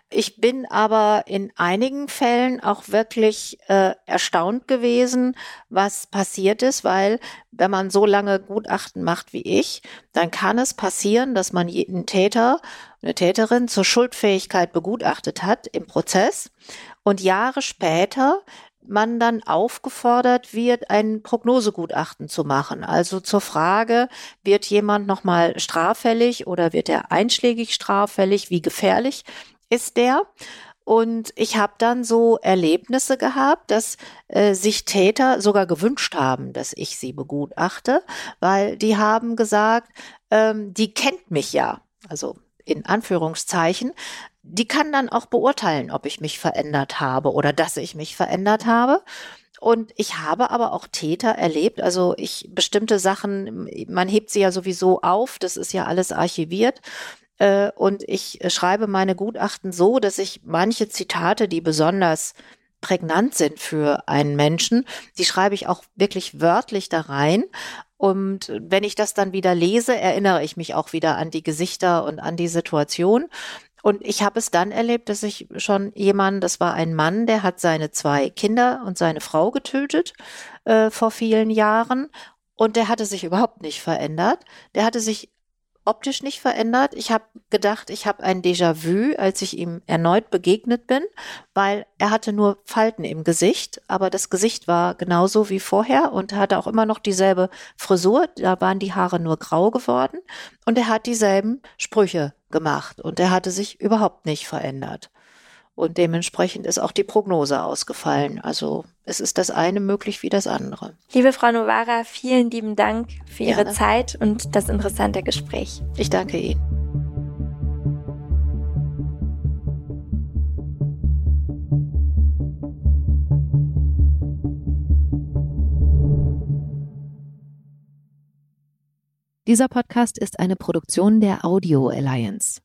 Ich bin aber in einigen Fällen auch wirklich äh, erstaunt gewesen, was passiert ist, weil wenn man so lange Gutachten macht wie ich, dann kann es passieren, dass man jeden Täter, eine Täterin zur Schuldfähigkeit begutachtet hat im Prozess und Jahre später man dann aufgefordert wird, ein Prognosegutachten zu machen. Also zur Frage, wird jemand nochmal straffällig oder wird er einschlägig straffällig? Wie gefährlich ist der? Und ich habe dann so Erlebnisse gehabt, dass äh, sich Täter sogar gewünscht haben, dass ich sie begutachte, weil die haben gesagt, ähm, die kennt mich ja, also in Anführungszeichen, die kann dann auch beurteilen, ob ich mich verändert habe oder dass ich mich verändert habe. Und ich habe aber auch Täter erlebt, also ich bestimmte Sachen, man hebt sie ja sowieso auf, das ist ja alles archiviert. Äh, und ich schreibe meine Gutachten so, dass ich manche Zitate, die besonders prägnant sind für einen Menschen, die schreibe ich auch wirklich wörtlich da rein. Und wenn ich das dann wieder lese, erinnere ich mich auch wieder an die Gesichter und an die Situation. Und ich habe es dann erlebt, dass ich schon jemand, das war ein Mann, der hat seine zwei Kinder und seine Frau getötet äh, vor vielen Jahren. Und der hatte sich überhaupt nicht verändert. Der hatte sich optisch nicht verändert. Ich habe gedacht, ich habe ein Déjà-vu, als ich ihm erneut begegnet bin, weil er hatte nur Falten im Gesicht, aber das Gesicht war genauso wie vorher und hatte auch immer noch dieselbe Frisur. Da waren die Haare nur grau geworden und er hat dieselben Sprüche gemacht und er hatte sich überhaupt nicht verändert. Und dementsprechend ist auch die Prognose ausgefallen. Also es ist das eine möglich wie das andere. Liebe Frau Novara, vielen lieben Dank für Ihre Gerne. Zeit und das interessante Gespräch. Ich danke Ihnen. Dieser Podcast ist eine Produktion der Audio Alliance.